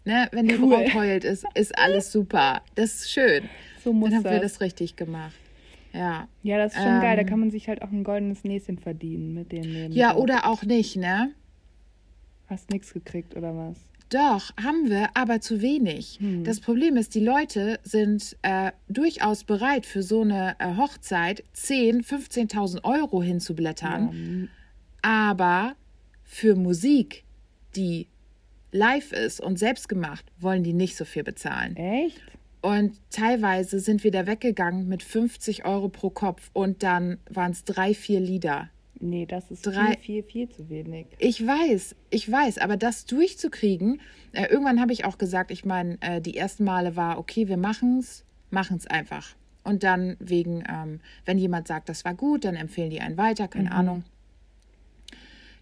Ne? Wenn die Cool. Braut heult, ist, ist alles super. Das ist schön. So muss Dann haben wir das. das richtig gemacht. Ja. Ja, das ist schon geil. Da Ähm, kann man sich halt auch ein goldenes Näschen verdienen mit dem. Ja, oder auch nicht, ne? Hast nichts gekriegt oder was? Doch, haben wir, aber zu wenig. Hm. Das Problem ist, die Leute sind äh, durchaus bereit, für so eine äh, Hochzeit 10.000, 15.000 Euro hinzublättern. Ja, Aber für Musik, die live ist und selbstgemacht, wollen die nicht so viel bezahlen. echt? Und teilweise sind wir da weggegangen mit 50 Euro pro Kopf und dann waren es drei, vier Lieder. Nee, das ist Drei- viel, viel, viel zu wenig. Ich weiß, ich weiß, aber das durchzukriegen, äh, irgendwann habe ich auch gesagt, ich meine, äh, die ersten Male war, okay, wir machen's, machen's einfach. Und dann wegen, ähm, wenn jemand sagt, das war gut, dann empfehlen die einen weiter, keine Ahnung.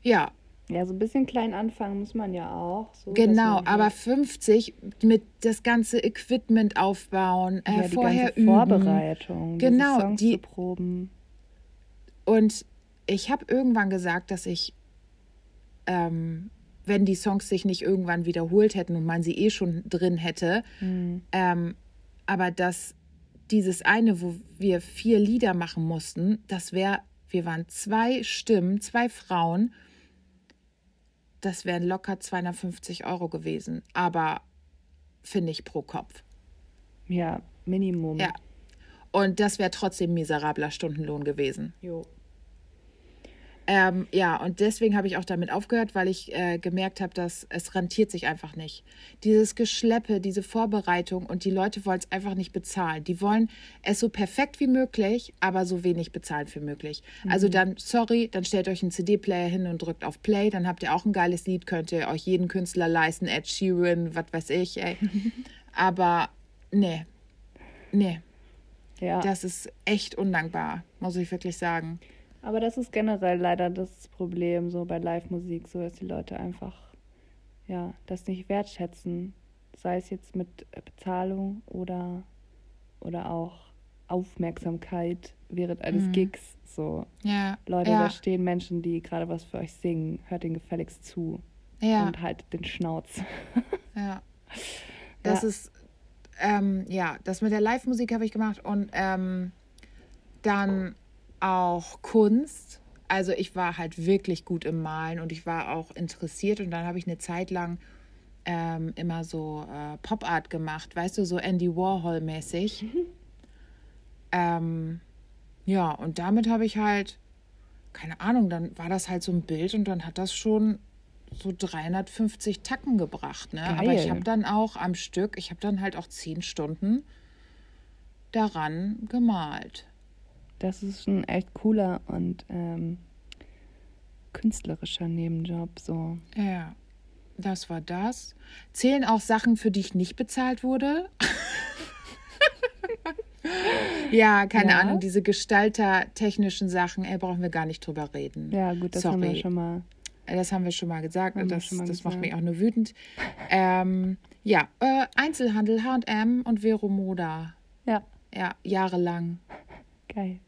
Ja, Ja, so ein bisschen klein anfangen muss man ja auch. So, genau, aber halt- 50 mit das ganze Equipment aufbauen, äh, ja, die vorher ganze üben. Vorbereitung, Genau, die- proben. Und ich habe irgendwann gesagt, dass ich, ähm, wenn die Songs sich nicht irgendwann wiederholt hätten und man sie eh schon drin hätte, Hm. ähm, aber dass dieses eine, wo wir vier Lieder machen mussten, das wäre, wir waren zwei Stimmen, zwei Frauen, das wären locker 250 Euro gewesen, aber finde ich pro Kopf. Ja, Minimum. Ja. Und das wäre trotzdem miserabler Stundenlohn gewesen. Jo. Ähm, ja, und deswegen habe ich auch damit aufgehört, weil ich äh, gemerkt habe, dass es rentiert sich einfach nicht. Dieses Geschleppe, diese Vorbereitung und die Leute wollen es einfach nicht bezahlen. Die wollen es so perfekt wie möglich, aber so wenig bezahlen wie möglich. Also dann, sorry, dann stellt euch einen CD-Player hin und drückt auf Play, dann habt ihr auch ein geiles Lied, könnt ihr euch jeden Künstler leisten, Ed Sheeran, was weiß ich, ey. [LAUGHS] aber nee, nee, Ja. das ist echt undankbar, muss ich wirklich sagen. Aber das ist generell leider das Problem so bei Live-Musik, so dass die Leute einfach ja das nicht wertschätzen, sei es jetzt mit Bezahlung oder oder auch Aufmerksamkeit während eines Mhm. Gigs. So Ja, Leute, ja, da stehen Menschen, die gerade was für euch singen, hört den gefälligst zu ja. und haltet den Schnauz. [LAUGHS] Ja. Das ist, ähm, ja, das mit der Live-Musik habe ich gemacht und ähm, dann auch Kunst. Also ich war halt wirklich gut im Malen und ich war auch interessiert und dann habe ich eine Zeit lang ähm, immer so äh, Pop-Art gemacht, weißt du, so Andy Warhol-mäßig. [LAUGHS] ähm, ja, und damit habe ich halt, keine Ahnung, dann war das halt so ein Bild und dann hat das schon so 350 Tacken gebracht. Ne? Aber ich habe dann auch am Stück, ich habe dann halt auch zehn Stunden daran gemalt. Das ist ein echt cooler und ähm, künstlerischer Nebenjob. So. Ja, das war das. Zählen auch Sachen, für die ich nicht bezahlt wurde? [LAUGHS] ja, keine Ja. Ahnung, diese gestaltertechnischen Sachen, ey, brauchen wir gar nicht drüber reden. Ja, gut, das haben wir Sorry. schon mal. Das haben wir schon mal gesagt. Haben das mal das macht mich auch nur wütend. Ähm, ja, äh, Einzelhandel, HM und Vero Moda. Ja, Ja, jahrelang. geil.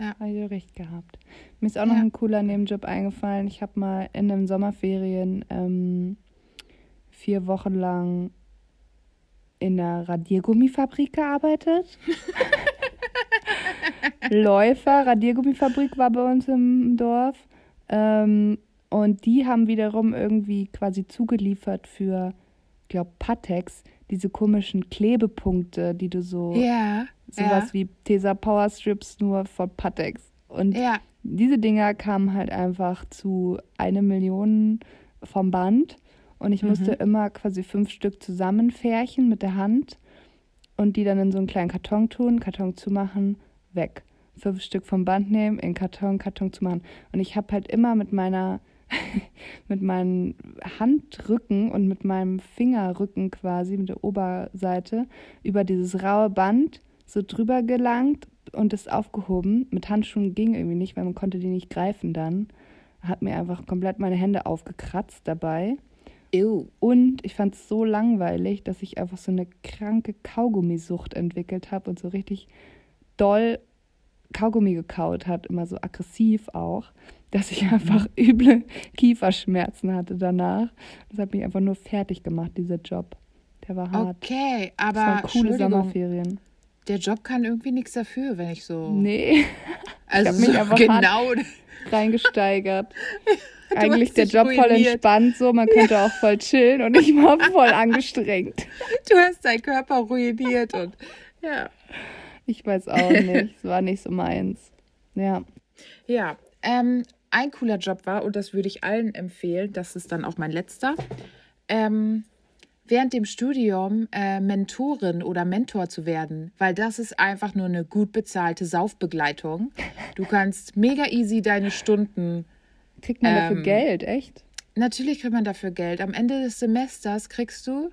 Ja. Habe ich recht gehabt. Mir ist auch noch Ja. ein cooler Nebenjob eingefallen. Ich habe mal in den Sommerferien ähm, vier Wochen lang in der Radiergummifabrik gearbeitet. [LAUGHS] Läufer, Radiergummifabrik war bei uns im Dorf. Ähm, und die haben wiederum irgendwie quasi zugeliefert für, ich glaube, Patex, diese komischen Klebepunkte, die du so, Ja, sowas wie Tesa Power Strips nur von Patex. Und ja, diese Dinger kamen halt einfach zu eine Million vom Band. Und ich musste immer quasi fünf Stück zusammenfärchen mit der Hand und die dann in so einen kleinen Karton tun, Karton zumachen, weg. Fünf Stück vom Band nehmen, in Karton, Karton zumachen. Und ich habe halt immer mit meiner, [LAUGHS] mit meinen Handrücken und mit meinem Fingerrücken quasi, mit der Oberseite, über dieses raue Band so drüber gelangt und es aufgehoben. Mit Handschuhen ging irgendwie nicht, weil man konnte die nicht greifen dann. Hat mir einfach komplett meine Hände aufgekratzt dabei. Ew. Und ich fand es so langweilig, dass ich einfach so eine kranke Kaugummisucht entwickelt habe und so richtig doll Kaugummi gekaut hat, immer so aggressiv auch, dass ich einfach [LAUGHS] üble Kieferschmerzen hatte danach. Das hat mich einfach nur fertig gemacht, dieser Job. Der war hart. Okay, aber das waren coole Sommerferien. Der Job kann irgendwie nichts dafür, wenn ich so. Nee, [LAUGHS] also mich so einfach genau. reingesteigert. [LAUGHS] Du Eigentlich der Job voll ruiniert. entspannt, so man könnte auch voll chillen und ich war voll [LAUGHS] angestrengt. Du hast deinen Körper ruiniert und ja. Ich weiß auch nicht, es war nicht so meins. Ja, Ja, ähm, ein cooler Job war, und das würde ich allen empfehlen, das ist dann auch mein letzter, ähm, während dem Studium äh, Mentorin oder Mentor zu werden, weil das ist einfach nur eine gut bezahlte Saufbegleitung. Du kannst mega easy deine Stunden, kriegt man dafür Ähm, Geld, echt? natürlich kriegt man dafür Geld. Am Ende des Semesters kriegst du,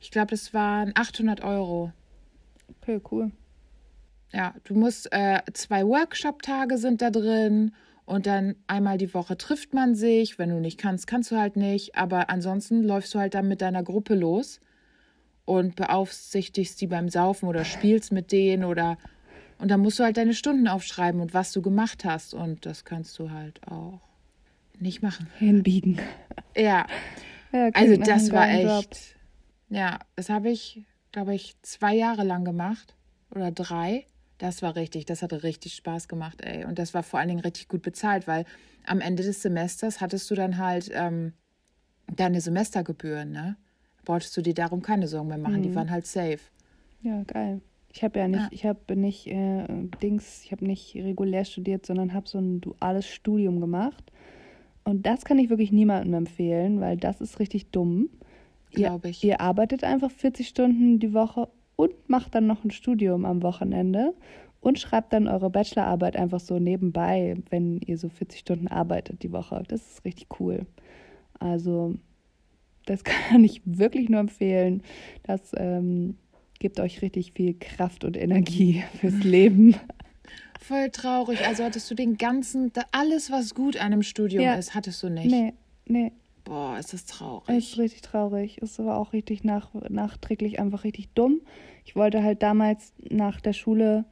ich glaube, das waren 800 Euro. Okay, cool. Ja, du musst, äh, zwei Workshop-Tage sind da drin und dann einmal die Woche trifft man sich. Wenn du nicht kannst, kannst du halt nicht. Aber ansonsten läufst du halt dann mit deiner Gruppe los und beaufsichtigst die beim Saufen oder spielst mit denen oder und dann musst du halt deine Stunden aufschreiben und was du gemacht hast. Und das kannst du halt auch nicht machen. Hinbiegen. Ja, Ja, also das war geilen Job. echt. Ja, das habe ich, glaube ich, zwei Jahre lang gemacht oder drei. Das war richtig, das hatte richtig Spaß gemacht, ey. Und das war vor allen Dingen richtig gut bezahlt, weil am Ende des Semesters hattest du dann halt ähm, deine Semestergebühren, ne? Brauchtest du dir darum keine Sorgen mehr machen, die Mhm. waren halt safe. Ja, geil. Ich habe ja nicht, Ja. ich habe nicht äh, Dings, ich habe nicht regulär studiert, sondern habe so ein duales Studium gemacht. Und das kann ich wirklich niemandem empfehlen, weil das ist richtig dumm. Glaube ich. ihr arbeitet einfach 40 Stunden die Woche und macht dann noch ein Studium am Wochenende und schreibt dann eure Bachelorarbeit einfach so nebenbei, wenn ihr so 40 Stunden arbeitet die Woche. Das ist richtig cool. Also, das [LAUGHS] kann ich wirklich nur empfehlen. Das ähm, gibt euch richtig viel Kraft und Energie [LAUGHS] fürs Leben. Voll traurig. Also hattest du den ganzen, alles, was gut an einem Studium Ja. ist, hattest du nicht. Nee, nee, Boah, ist das traurig. ist richtig traurig. Ist aber auch richtig nach, nachträglich einfach richtig dumm. Ich wollte halt damals nach der Schule,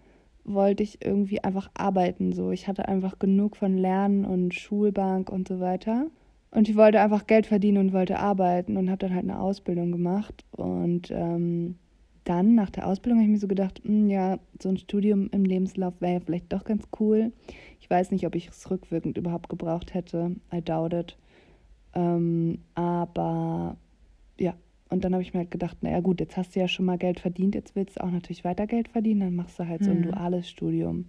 wollte ich irgendwie einfach arbeiten. So, ich hatte einfach genug von Lernen und Schulbank und so weiter. Und ich wollte einfach Geld verdienen und wollte arbeiten und habe dann halt eine Ausbildung gemacht. Und ähm, dann nach der Ausbildung habe ich mir so gedacht, hm, ja, so ein Studium im Lebenslauf wäre ja vielleicht doch ganz cool. Ich weiß nicht, ob ich es rückwirkend überhaupt gebraucht hätte. I doubt it. Ähm, aber ja, und dann habe ich mir halt gedacht, naja gut, jetzt hast du ja schon mal Geld verdient, jetzt willst du auch natürlich weiter Geld verdienen, dann machst du halt so ein Mhm. duales Studium.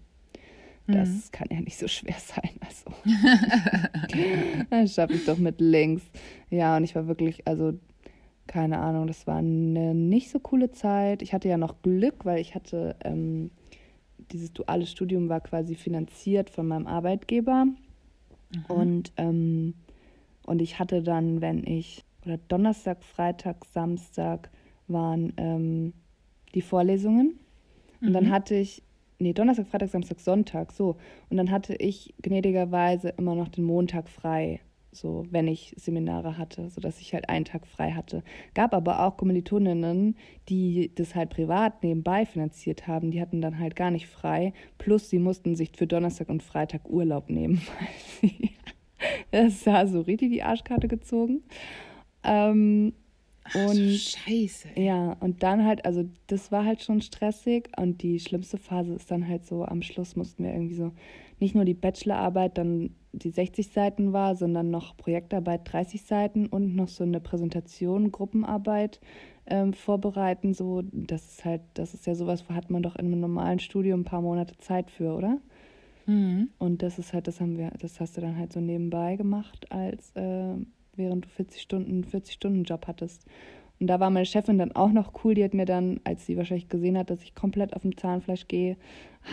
Das Mhm. kann ja nicht so schwer sein. Also, [LAUGHS] das schaffe ich doch mit links. Ja, und ich war wirklich, also, keine Ahnung, das war eine nicht so coole Zeit. Ich hatte ja noch Glück, weil ich hatte, ähm, dieses duale Studium war quasi finanziert von meinem Arbeitgeber. Und, ähm, und ich hatte dann, wenn ich, oder Donnerstag, Freitag, Samstag waren ähm, die Vorlesungen. Und dann hatte ich, nee, Donnerstag, Freitag, Samstag, Sonntag, so. Und dann hatte ich gnädigerweise immer noch den Montag frei, so, wenn ich Seminare hatte, sodass ich halt einen Tag frei hatte. Gab aber auch Kommilitoninnen, die das halt privat nebenbei finanziert haben, die hatten dann halt gar nicht frei. Plus, sie mussten sich für Donnerstag und Freitag Urlaub nehmen, [LAUGHS] weil sie, [LAUGHS] das war so richtig die Arschkarte gezogen. Ähm, Ach, und Scheiße. ey. ja, und dann halt, also das war halt schon stressig und die schlimmste Phase ist dann halt so, am Schluss mussten wir irgendwie so, nicht nur die Bachelorarbeit dann die 60 Seiten war, sondern noch Projektarbeit 30 Seiten und noch so eine Präsentation, Gruppenarbeit ähm, vorbereiten. So, das ist halt, das ist ja sowas, wo hat man doch in einem normalen Studium ein paar Monate Zeit für, oder? Mhm. Und das ist halt, das haben wir, das hast du dann halt so nebenbei gemacht, als äh, während du 40 Stunden, 40 Stunden Job hattest. Und da war meine Chefin dann auch noch cool. Die hat mir dann, als sie wahrscheinlich gesehen hat, dass ich komplett auf dem Zahnfleisch gehe,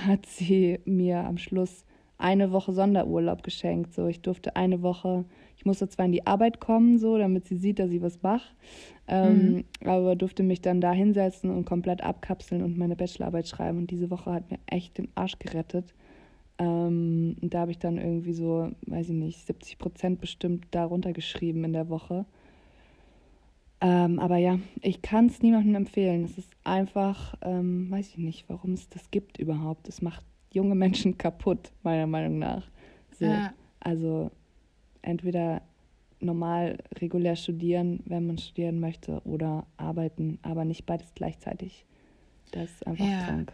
hat sie mir am Schluss eine Woche Sonderurlaub geschenkt. So, ich durfte eine Woche, ich musste zwar in die Arbeit kommen, so, damit sie sieht, dass ich was mache, ähm, mhm. aber durfte mich dann da hinsetzen und komplett abkapseln und meine Bachelorarbeit schreiben. Und diese Woche hat mir echt den Arsch gerettet. Ähm, und da habe ich dann irgendwie so, weiß ich nicht, 70 Prozent bestimmt darunter geschrieben in der Woche. Ähm, aber ja, ich kann es niemandem empfehlen. Es ist einfach, ähm, weiß ich nicht, warum es das gibt überhaupt. Es macht junge Menschen [LAUGHS] kaputt, meiner Meinung nach. So, ja. Also entweder normal, regulär studieren, wenn man studieren möchte, oder arbeiten, aber nicht beides gleichzeitig. Das ist einfach ja. krank.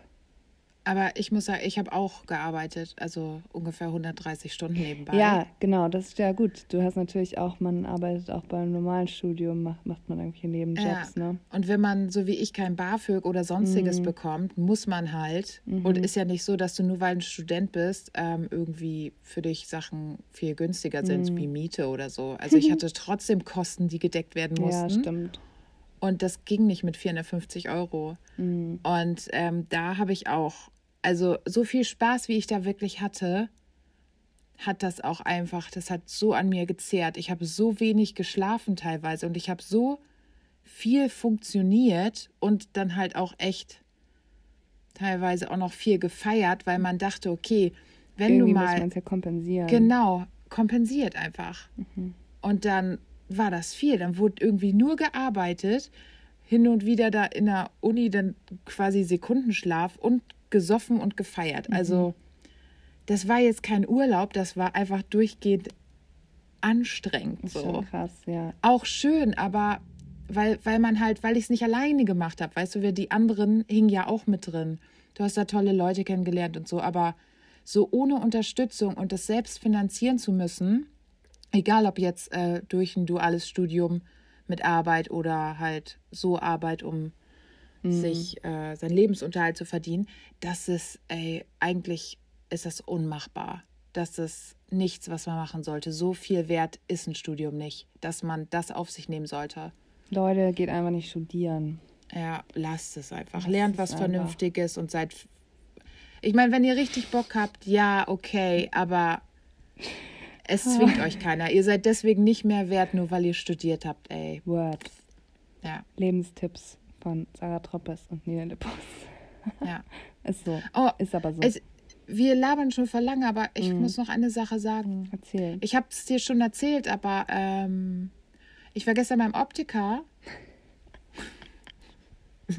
Aber ich muss sagen, ich habe auch gearbeitet, also ungefähr 130 Stunden nebenbei. Ja, genau, das ist ja gut. Du hast natürlich auch, man arbeitet auch beim normalen Studium, macht, macht man irgendwelche Nebenjobs, ja. ne? Und wenn man, so wie ich, kein BAföG oder sonstiges mhm. bekommt, muss man halt. Mhm. Und ist ja nicht so, dass du nur weil du ein Student bist, ähm, irgendwie für dich Sachen viel günstiger sind, mhm. wie Miete oder so. Also ich hatte [LAUGHS] trotzdem Kosten, die gedeckt werden mussten. Ja, stimmt. Und das ging nicht mit 450 Euro. Mhm. Und ähm, da habe ich auch, also so viel Spaß, wie ich da wirklich hatte, hat das auch einfach, das hat so an mir gezehrt. Ich habe so wenig geschlafen teilweise und ich habe so viel funktioniert und dann halt auch echt teilweise auch noch viel gefeiert, weil man dachte, okay, wenn Irgendwie du mal. Muss ja kompensieren. Genau, kompensiert einfach. Mhm. Und dann war das viel. Dann wurde irgendwie nur gearbeitet, hin und wieder da in der Uni dann quasi Sekundenschlaf und gesoffen und gefeiert. Mhm. Also das war jetzt kein Urlaub, das war einfach durchgehend anstrengend. So. Krass, ja. Auch schön, aber weil, weil man halt, weil ich es nicht alleine gemacht habe, weißt du, wir die anderen hingen ja auch mit drin. Du hast da tolle Leute kennengelernt und so, aber so ohne Unterstützung und das selbst finanzieren zu müssen, egal ob jetzt äh, durch ein duales Studium mit Arbeit oder halt so Arbeit, um mhm. sich äh, seinen Lebensunterhalt zu verdienen, das ist, ey, eigentlich ist das unmachbar. Das ist nichts, was man machen sollte. So viel wert ist ein Studium nicht, dass man das auf sich nehmen sollte. Leute, geht einfach nicht studieren. Ja, lasst es einfach. Lasst Lernt was einfach. Vernünftiges und seid. Ich meine, wenn ihr richtig Bock habt, ja, okay, aber [LAUGHS] es zwingt euch keiner. Ihr seid deswegen nicht mehr wert, nur weil ihr studiert habt, ey. Word. Ja. Lebenstipps von Sarah Troppes und Nina Lippos. Ja. [LAUGHS] ist so. Oh, ist aber so. Es, wir labern schon vor lange, aber ich mhm. muss noch eine Sache sagen. Erzähl. Ich habe es dir schon erzählt, aber ähm, ich war gestern beim Optiker. [LAUGHS]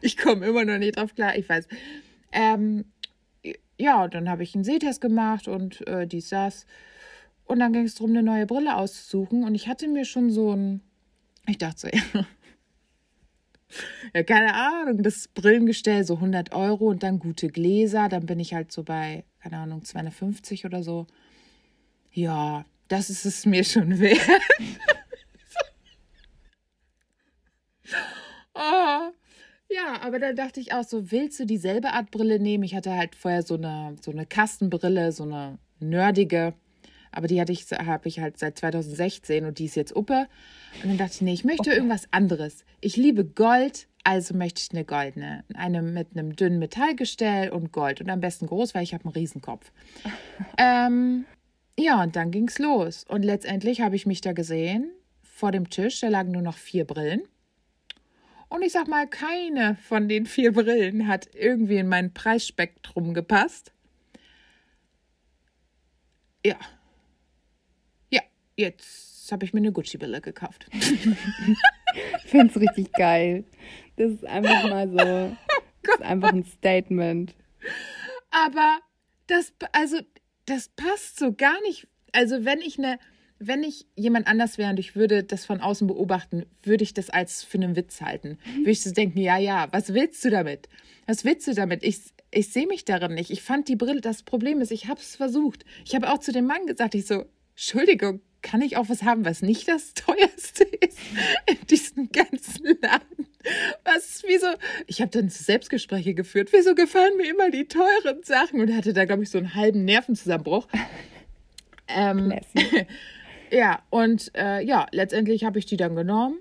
ich komme immer noch nicht drauf klar, ich weiß. Ähm, ja, dann habe ich einen Sehtest gemacht und äh, dies, das. Und dann ging es darum, eine neue Brille auszusuchen. Und ich hatte mir schon so ein, ich dachte so, ja, [LAUGHS] ja, keine Ahnung, das Brillengestell so 100 Euro und dann gute Gläser. Dann bin ich halt so bei, keine Ahnung, 250 oder so. Ja, das ist es mir schon [LAUGHS] wert. oh, ja, aber da dachte ich auch so, willst du dieselbe Art Brille nehmen? Ich hatte halt vorher so eine, so eine Kastenbrille, so eine nerdige. Aber die hatte ich, habe ich halt seit 2016 und die ist jetzt Uppe. Und dann dachte ich, nee, ich möchte okay. irgendwas anderes. Ich liebe Gold, also möchte ich eine goldene. Eine mit einem dünnen Metallgestell und Gold. Und am besten groß, weil ich habe einen Riesenkopf. [LAUGHS] ähm, ja, und dann ging es los. Und letztendlich habe ich mich da gesehen, vor dem Tisch, da lagen nur noch vier Brillen. Und ich sag mal, keine von den vier Brillen hat irgendwie in mein Preisspektrum gepasst. Ja. Ja, jetzt habe ich mir eine Gucci-Brille gekauft. ich finde es richtig geil. Das ist einfach mal so. [LAUGHS] Das ist einfach ein Statement. Aber das, also, das passt so gar nicht. Also, wenn ich eine wenn ich jemand anders wäre und ich würde das von außen beobachten, würde ich das als für einen Witz halten. Würde ich so denken, ja, ja, was willst du damit? Was willst du damit? Ich, ich sehe mich darin nicht. Ich fand die Brille, das Problem ist, ich habe es versucht. Ich habe auch zu dem Mann gesagt, ich so, Entschuldigung, kann ich auch was haben, was nicht das [LAUGHS] teuerste ist in diesem ganzen Laden? Was, wieso? Ich habe dann Selbstgespräche geführt. Wieso gefallen mir immer die teuren Sachen? Und hatte da, glaube ich, so einen halben Nervenzusammenbruch. [LAUGHS] Ähm, [LAUGHS] Ja, und äh, ja, letztendlich habe ich die dann genommen.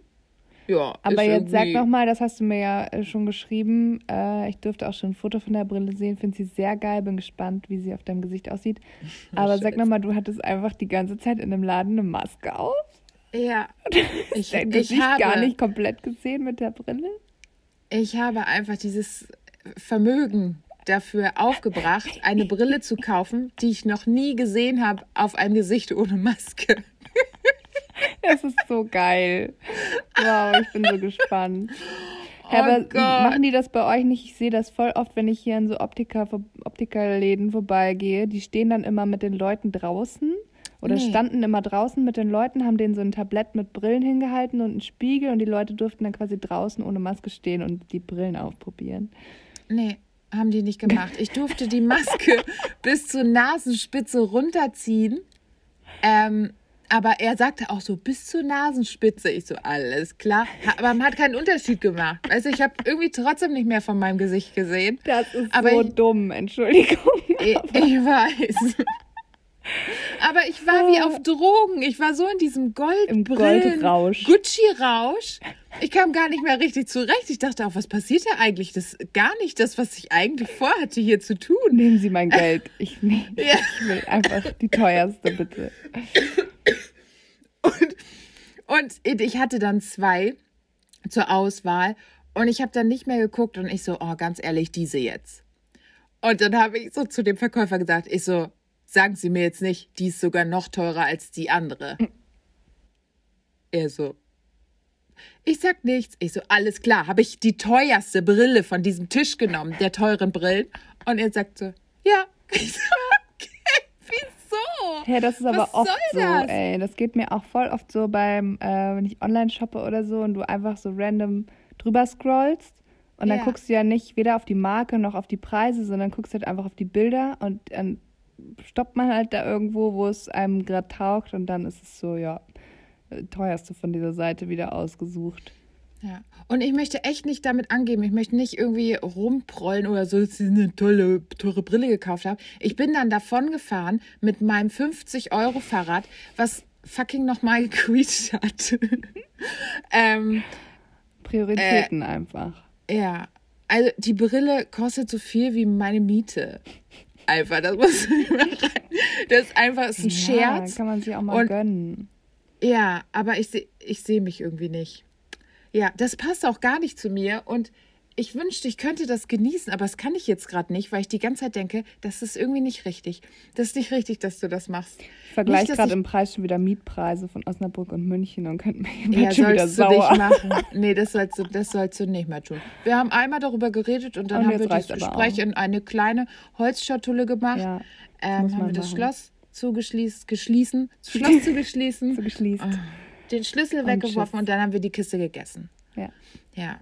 ja. Aber jetzt sag irgendwie- noch mal, das hast du mir ja äh, schon geschrieben. Äh, ich dürfte auch schon ein Foto von der Brille sehen. Finde sie sehr geil. Bin gespannt, wie sie auf deinem Gesicht aussieht. [LAUGHS] Aber sag Scheiße. noch mal, du hattest einfach die ganze Zeit in dem Laden eine Maske auf. Ja. [LAUGHS] Ich, Dein ich, Gesicht habe, gar nicht komplett gesehen mit der Brille. ich habe einfach dieses Vermögen dafür aufgebracht, eine Brille zu kaufen, die ich noch nie gesehen habe auf einem Gesicht ohne Maske. Das ist so geil. Wow, ich bin so gespannt. Oh aber Gott. machen die das bei euch nicht? Ich sehe das voll oft, wenn ich hier in so Optiker, Optikerläden vorbeigehe. Die stehen dann immer mit den Leuten draußen oder Nee. standen immer draußen mit den Leuten, haben denen so ein Tablett mit Brillen hingehalten und einen Spiegel und die Leute durften dann quasi draußen ohne Maske stehen und die Brillen aufprobieren. Nee, haben die nicht gemacht. Ich durfte die Maske [LAUGHS] bis zur Nasenspitze runterziehen. Ähm, aber er sagte auch so bis zur Nasenspitze. Ich so, alles klar. Aber man hat keinen Unterschied gemacht. Also ich habe irgendwie trotzdem nicht mehr von meinem Gesicht gesehen. Das ist Aber so ich- dumm, Entschuldigung. Ich, ich weiß. Aber ich war wie auf Drogen. Ich war so in diesem Goldbrillen, Goldrausch. Gucci-Rausch. Ich kam gar nicht mehr richtig zurecht. Ich dachte auch, was passiert hier eigentlich? Das ist gar nicht das, was ich eigentlich vorhatte, hier zu tun. Nehmen Sie mein Geld. [LAUGHS] Ich, nehm, Ja. ich will einfach die teuerste, bitte. Und ich hatte dann zwei zur Auswahl und ich habe dann nicht mehr geguckt und ich so, oh, ganz ehrlich, diese jetzt. Und dann habe ich so zu dem Verkäufer gesagt, ich so, sagen Sie mir jetzt nicht, die ist sogar noch teurer als die andere. Er so, ich sag nichts. Ich so, alles klar, habe ich die teuerste Brille von diesem Tisch genommen, der teuren Brillen. Und er sagt so, ja. [LAUGHS] Ich so, okay, wieso? Hey, das ist aber Was oft soll so, das? ey. Das geht mir auch voll oft so beim, äh, wenn ich online shoppe oder so und du einfach so random drüber scrollst und dann Ja. guckst du ja nicht weder auf die Marke noch auf die Preise, sondern guckst halt einfach auf die Bilder und dann stoppt man halt da irgendwo, wo es einem gerade taugt und dann ist es so, ja, teuerste von dieser Seite wieder ausgesucht. Ja. Und ich möchte echt nicht damit angeben. Ich möchte nicht irgendwie rumprollen oder so, dass ich eine tolle, teure Brille gekauft habe. Ich bin dann davon gefahren mit meinem 50-Euro-Fahrrad, was fucking nochmal [LAUGHS] gequietscht hat. [LAUGHS] ähm, Prioritäten Äh, einfach. ja. Also die Brille kostet so viel wie meine Miete. Einfach, das muss [LAUGHS] rein. Das ist einfach ist ein Ja, Scherz. kann man sich auch mal Und- gönnen. Ja, aber ich sehe ich seh mich irgendwie nicht. Ja, das passt auch gar nicht zu mir und ich wünschte, ich könnte das genießen, aber das kann ich jetzt gerade nicht, weil ich die ganze Zeit denke, das ist irgendwie nicht richtig. Das ist nicht richtig, dass du das machst. Ich vergleiche gerade im Preis schon wieder Mietpreise von Osnabrück und München und könnte mir Ja, ja, schon wieder du nicht sauer. machen. Nee, das sollst, du, das sollst du nicht mehr tun. Wir haben einmal darüber geredet und dann Und haben wir das Gespräch in eine kleine Holzschatulle gemacht. Ja, ähm, haben wir das machen. Schloss zugeschließen, geschließen, [LAUGHS] Schloss zugeschließen, so geschließt. den Schlüssel Und weggeworfen tschüss. und dann haben wir die Kiste gegessen. Ja. Ja.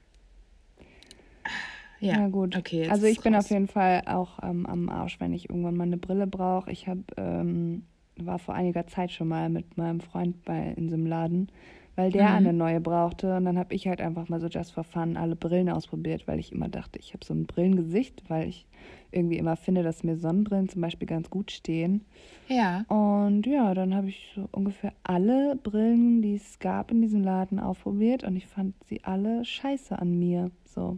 Ja, Na gut. Okay, also ich bin raus. auf jeden Fall auch ähm, am Arsch, wenn ich irgendwann mal eine Brille brauche. Ich habe ähm, war vor einiger Zeit schon mal mit meinem Freund bei in so einem Laden, weil der Mhm. eine neue brauchte und dann habe ich halt einfach mal so just for fun alle Brillen ausprobiert, weil ich immer dachte, ich habe so ein Brillengesicht, weil ich irgendwie immer finde, dass mir Sonnenbrillen zum Beispiel ganz gut stehen. Ja. Und ja, dann habe ich so ungefähr alle Brillen, die es gab in diesem Laden, ausprobiert und ich fand sie alle scheiße an mir. So.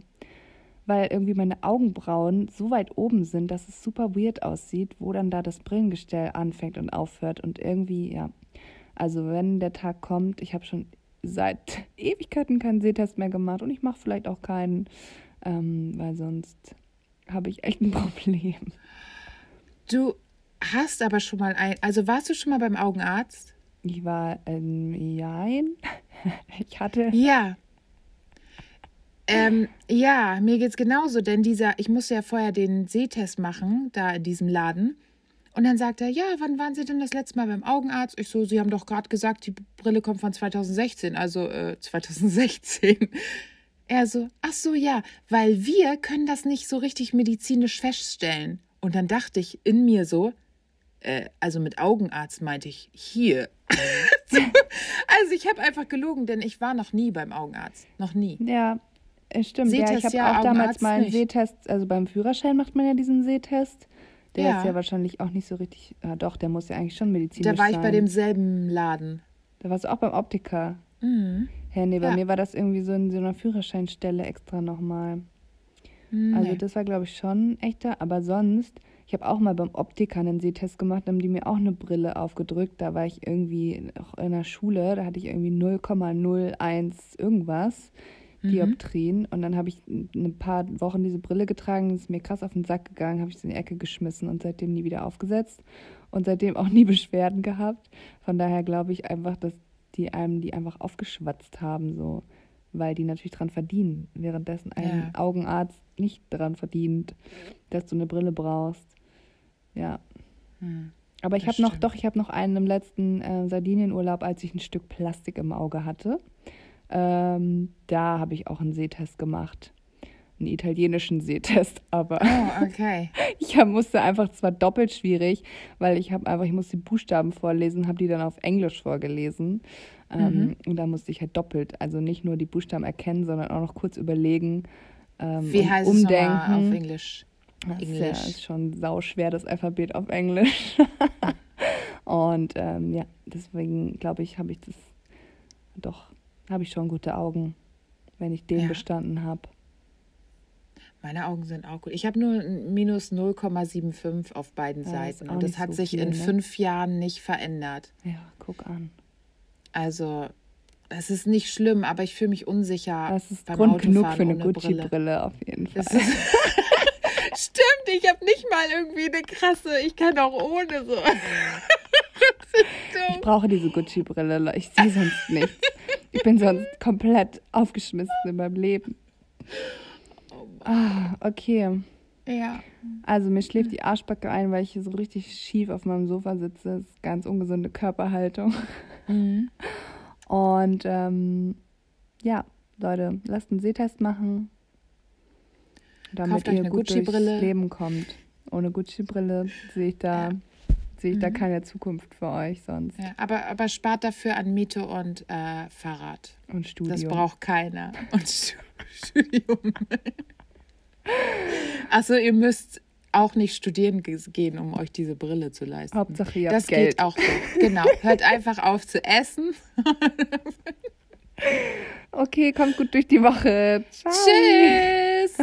Weil irgendwie meine Augenbrauen so weit oben sind, dass es super weird aussieht, wo dann da das Brillengestell anfängt und aufhört. Und irgendwie, ja. Also, wenn der Tag kommt, ich habe schon seit [LAUGHS] Ewigkeiten keinen Sehtest mehr gemacht und ich mache vielleicht auch keinen, ähm, weil sonst habe ich echt ein [LAUGHS] Problem. Du hast aber schon mal ein, also warst du schon mal beim Augenarzt? Ich war ähm, Jein. [LAUGHS] Ich hatte. Ja. Ähm, ja, mir geht's genauso, denn dieser, ich musste ja vorher den Sehtest machen, da in diesem Laden. Und dann sagt er, ja, wann waren Sie denn das letzte Mal beim Augenarzt? Ich so, Sie haben doch gerade gesagt, die Brille kommt von 2016, also äh, [LAUGHS] 2016. Er so, ach so, ja, weil wir können das nicht so richtig medizinisch feststellen. Und dann dachte ich in mir so, äh, also mit Augenarzt meinte ich hier. so, [LAUGHS] also ich habe einfach gelogen, denn ich war noch nie beim Augenarzt. Noch nie. Ja, äh, stimmt. ja, Sehtest ich habe ja, auch damals mal einen nicht. Sehtest, also beim Führerschein macht man ja diesen Sehtest. Der Ja. ist ja wahrscheinlich auch nicht so richtig. Ja, doch, der muss ja eigentlich schon medizinisch Da war ich sein. bei demselben Laden. Da warst du auch beim Optiker. Mhm. Hä, nee, bei Ja. mir war das irgendwie so in so einer Führerscheinstelle extra nochmal. Hm, Also das war, glaube ich, schon echter. Aber sonst, ich habe auch mal beim Optiker einen Sehtest gemacht, haben die mir auch eine Brille aufgedrückt. Da war ich irgendwie auch in der Schule, da hatte ich irgendwie 0,01 irgendwas Mhm. Dioptrien. Und dann habe ich ein paar Wochen diese Brille getragen, ist mir krass auf den Sack gegangen, habe ich sie in die Ecke geschmissen und seitdem nie wieder aufgesetzt. Und seitdem auch nie [LAUGHS] Beschwerden gehabt. Von daher glaube ich einfach, dass die einem die einfach aufgeschwatzt haben, so. Weil die natürlich dran verdienen, währenddessen ein Ja. Augenarzt nicht dran verdient, dass du eine Brille brauchst. Ja. Hm. Aber ich habe noch, doch, ich habe noch einen im letzten äh, Sardinienurlaub, als ich ein Stück Plastik im Auge hatte. Ähm, da habe ich auch einen Sehtest gemacht. Einen italienischen Sehtest, [LAUGHS] aber Oh, okay. [LAUGHS] ich hab- musste einfach, es war doppelt schwierig, weil ich habe einfach, ich musste die Buchstaben vorlesen, habe die dann auf Englisch vorgelesen. Ähm, Mhm. Und da musste ich halt doppelt, also nicht nur die Buchstaben erkennen, sondern auch noch kurz überlegen. Ähm, Wie heißt es umdenken. nochmal auf Englisch? Das ist, ja, ist schon sauschwer, das Alphabet auf Englisch. [LAUGHS] Und ähm, ja, deswegen glaube ich, habe ich das doch, habe ich schon gute Augen, wenn ich den Ja. bestanden habe. Meine Augen sind auch gut. Ich habe nur minus 0,75 auf beiden Ja, das Seiten. Und das hat so sich viel, in ne? fünf Jahren nicht verändert. Ja, guck an. Also, es ist nicht schlimm, aber ich fühle mich unsicher. Das ist beim Grund genug für eine. Gucci-Brille auf jeden Fall. [LAUGHS] Stimmt, ich habe nicht mal irgendwie eine krasse. Ich kann auch ohne so. [LAUGHS] Ich brauche diese Gucci-Brille, ich sehe sonst nichts. Ich bin sonst komplett aufgeschmissen in meinem Leben. Ah, okay. ja. Also mir schläft die Arschbacke ein, weil ich hier so richtig schief auf meinem Sofa sitze. Das ist ganz ungesunde Körperhaltung. Mhm. Und ähm, ja, Leute, lasst einen Sehtest machen, damit ihr gut durchs Leben kommt. Ohne Gucci-Brille sehe ich da, Ja. Sehe ich da Mhm. keine Zukunft für euch sonst. ja aber, aber spart dafür an Miete und äh, Fahrrad. Und Studium. Das braucht keiner. Und Stu- [LAUGHS] Studium. Achso, ihr müsst auch nicht studieren ge- gehen, um euch diese Brille zu leisten. Hauptsache ihr das Geld. geht auch so. Genau. Hört einfach auf zu essen. [LAUGHS] Okay, kommt gut durch die Woche. [LAUGHS] Ciao. Tschüss.